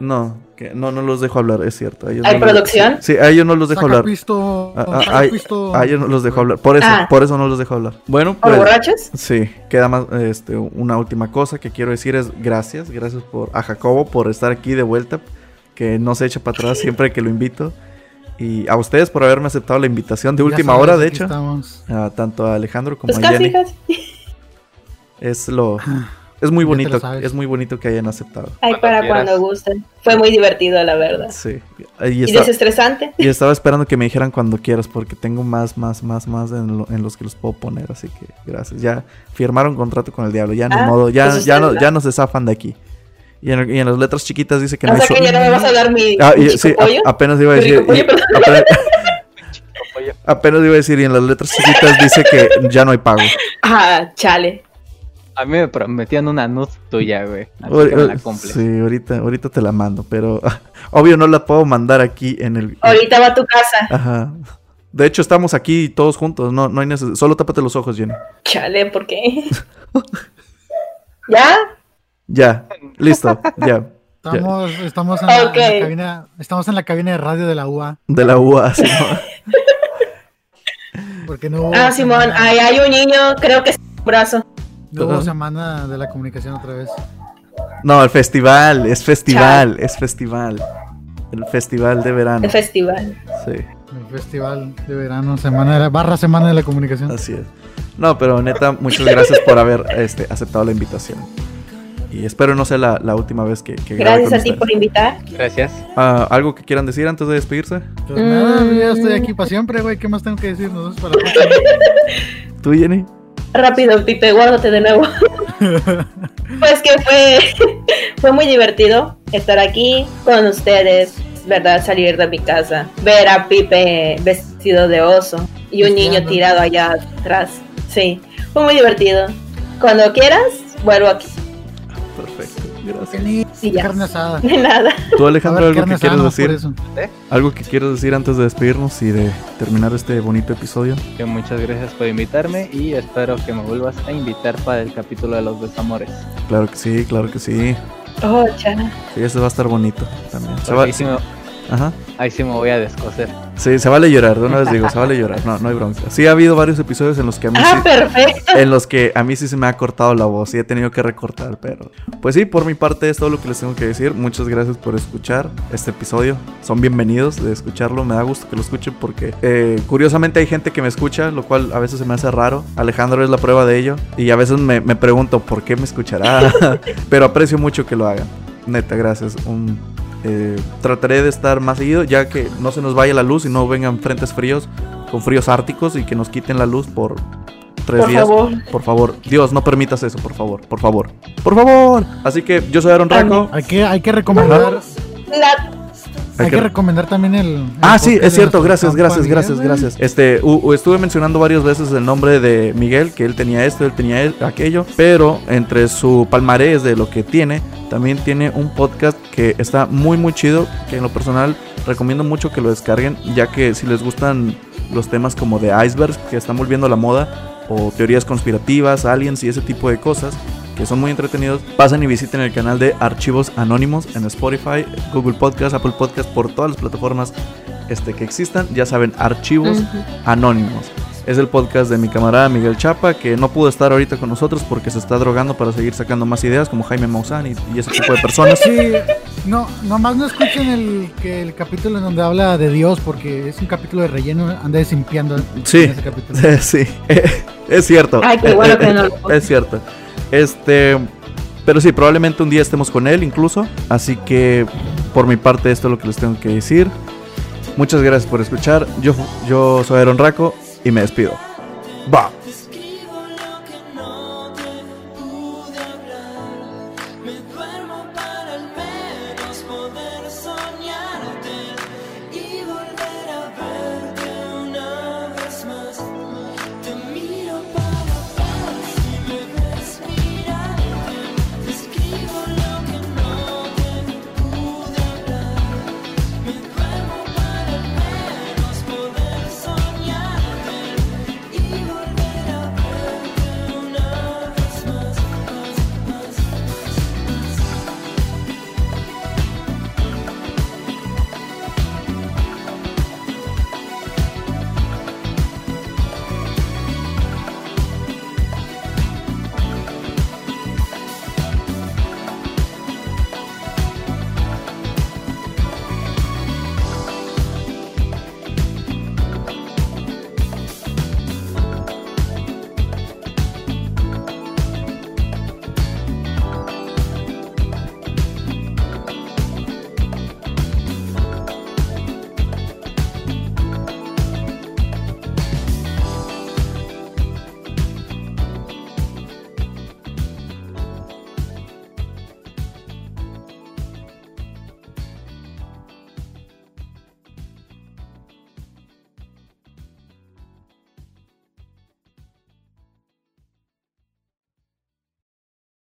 No, que no, no los dejo hablar, es cierto. a ¿Hay no los- producción? Sí, a ellos no los dejo hablar. pisto. Ay, pisto. a ellos no los dejo hablar. Por eso, Ah. por eso no los dejo hablar. Bueno, ¿Por pues. borrachos? Sí, queda más este, una última cosa que quiero decir es gracias, gracias por a Jacobo por estar aquí de vuelta, que no se echa para atrás siempre que lo invito. Y a ustedes por haberme aceptado la invitación de Ya última sabes, hora, de hecho. estamos. A tanto a Alejandro como Pues a Jenny. casi. Es lo es muy bonito, es muy bonito que hayan aceptado. Ay, Cuando para quieras. cuando gusten. Fue muy divertido, la verdad. Sí. Y, desestresante. y estaba esperando que me dijeran cuando quieras porque tengo más, más, más, más en, lo- en los que los puedo poner, así que gracias. Ya firmaron contrato con el diablo, ya ni Ah, modo, ya, pues ya, no, ya no se zafan de aquí. Y en, y en las letras chiquitas dice que no O hay sea su- que ya no me vas a dar mi, Ah, mi sí, a- apenas iba a decir. y- apenas, apenas iba a decir, y en las letras chiquitas dice que ya no hay pago. Ah, chale. a mí me prometían una nud tuya, güey. Así Ahor- que me la cumples. sí, ahorita, ahorita te la mando, pero obvio no la puedo mandar aquí en el. Ahorita va a tu casa. Ajá. De hecho, estamos aquí todos juntos, no, no hay necesidad. Solo tápate los ojos, Jenny. Chale, ¿por qué? ¿Ya? Ya, listo, ya. ya. Estamos, estamos, en la, en Ok. la cabina, estamos en la cabina de radio de la UA. De la UA, sí, Ah, Simón, ahí hay un niño, creo que es un brazo. no hubo semana de la comunicación otra vez. No, el festival, es festival, es festival. El festival de verano. El festival. Sí, El festival de verano, semana de la, barra semana de la comunicación. así es. No, pero neta, muchas gracias por haber este, aceptado la invitación. Y espero no sea la, la última vez que, que grabe Gracias con a ti ustedes. por invitar. Gracias. Ah, ¿Algo que quieran decir antes de despedirse? Pues nada, Mm. ya estoy aquí para siempre, güey. ¿Qué más tengo que decir? Nos para. ¿Tú, Jenny? Rápido, Pipe, guárdate de nuevo. pues que fue, fue muy divertido estar aquí con ustedes, ¿verdad? Salir de mi casa, ver a Pipe vestido de oso y un niño tirado allá atrás. Sí, fue muy divertido. Cuando quieras, vuelvo aquí. Gracias. Y ya. Carne asada. De nada. Tú, Alejandro, algo que por decir. eso. Algo que quieres decir antes de despedirnos y de terminar este bonito episodio. Que muchas gracias por invitarme y espero que me vuelvas a invitar para el capítulo de los desamores. Claro que sí, claro que sí. Oh, chana. Sí, ese va a estar bonito también. Se Porque va- ahí, sí me, Ajá. ahí sí me voy a descoser. Sí, se vale llorar, de una vez digo, se vale llorar. No, no hay bronca. Sí, ha habido varios episodios en los que a mí Ah, sí, perfecto. en los que a mí sí se me ha cortado la voz y he tenido que recortar, pero pues sí, por mi parte es todo lo que les tengo que decir. Muchas gracias por escuchar este episodio. Son bienvenidos de escucharlo. Me da gusto que lo escuchen porque eh, curiosamente hay gente que me escucha, lo cual a veces se me hace raro. Alejandro es la prueba de ello y a veces me, me pregunto por qué me escuchará, pero aprecio mucho que lo hagan. Neta, gracias. Un, eh, trataré de estar más seguido ya que no se nos vaya la luz y no vengan frentes fríos con fríos árticos y que nos quiten la luz por tres Por días. favor. Por favor, Dios, no permitas eso, por favor, por favor, por favor. Así que yo soy Aaron Raco. Hay que, hay que recomendar. La- Hay que recomendar también el. el Ah, sí, es cierto, gracias, gracias, Miguel, gracias, gracias. Este, u- u- estuve mencionando varias veces el nombre de Miguel, que él tenía esto, él tenía e- aquello, pero entre su palmarés de lo que tiene, también tiene un podcast que está muy, muy chido, que en lo personal recomiendo mucho que lo descarguen, ya que si les gustan los temas como de icebergs que están volviendo a la moda, o teorías conspirativas, aliens y ese tipo de cosas, que son muy entretenidos, pasen y visiten el canal de Archivos Anónimos en Spotify, Google Podcast, Apple Podcast, por todas las plataformas este, que existan. Ya saben, Archivos. Anónimos. Es el podcast de mi camarada Miguel Chapa, que no pudo estar ahorita con nosotros porque se está drogando para seguir sacando más ideas, como Jaime Maussan y, y ese tipo de personas. Sí, no, nomás no escuchen el, que el capítulo en donde habla de Dios, porque es un capítulo de relleno, anda desimpiando Sí. en ese capítulo. sí, es cierto. Ay, qué bueno que no lo- Es cierto. Este, pero sí, probablemente un día estemos con él incluso. Así que por mi parte esto es lo que les tengo que decir. Muchas gracias por escuchar. Yo, yo soy Aaron Raco y me despido. Va.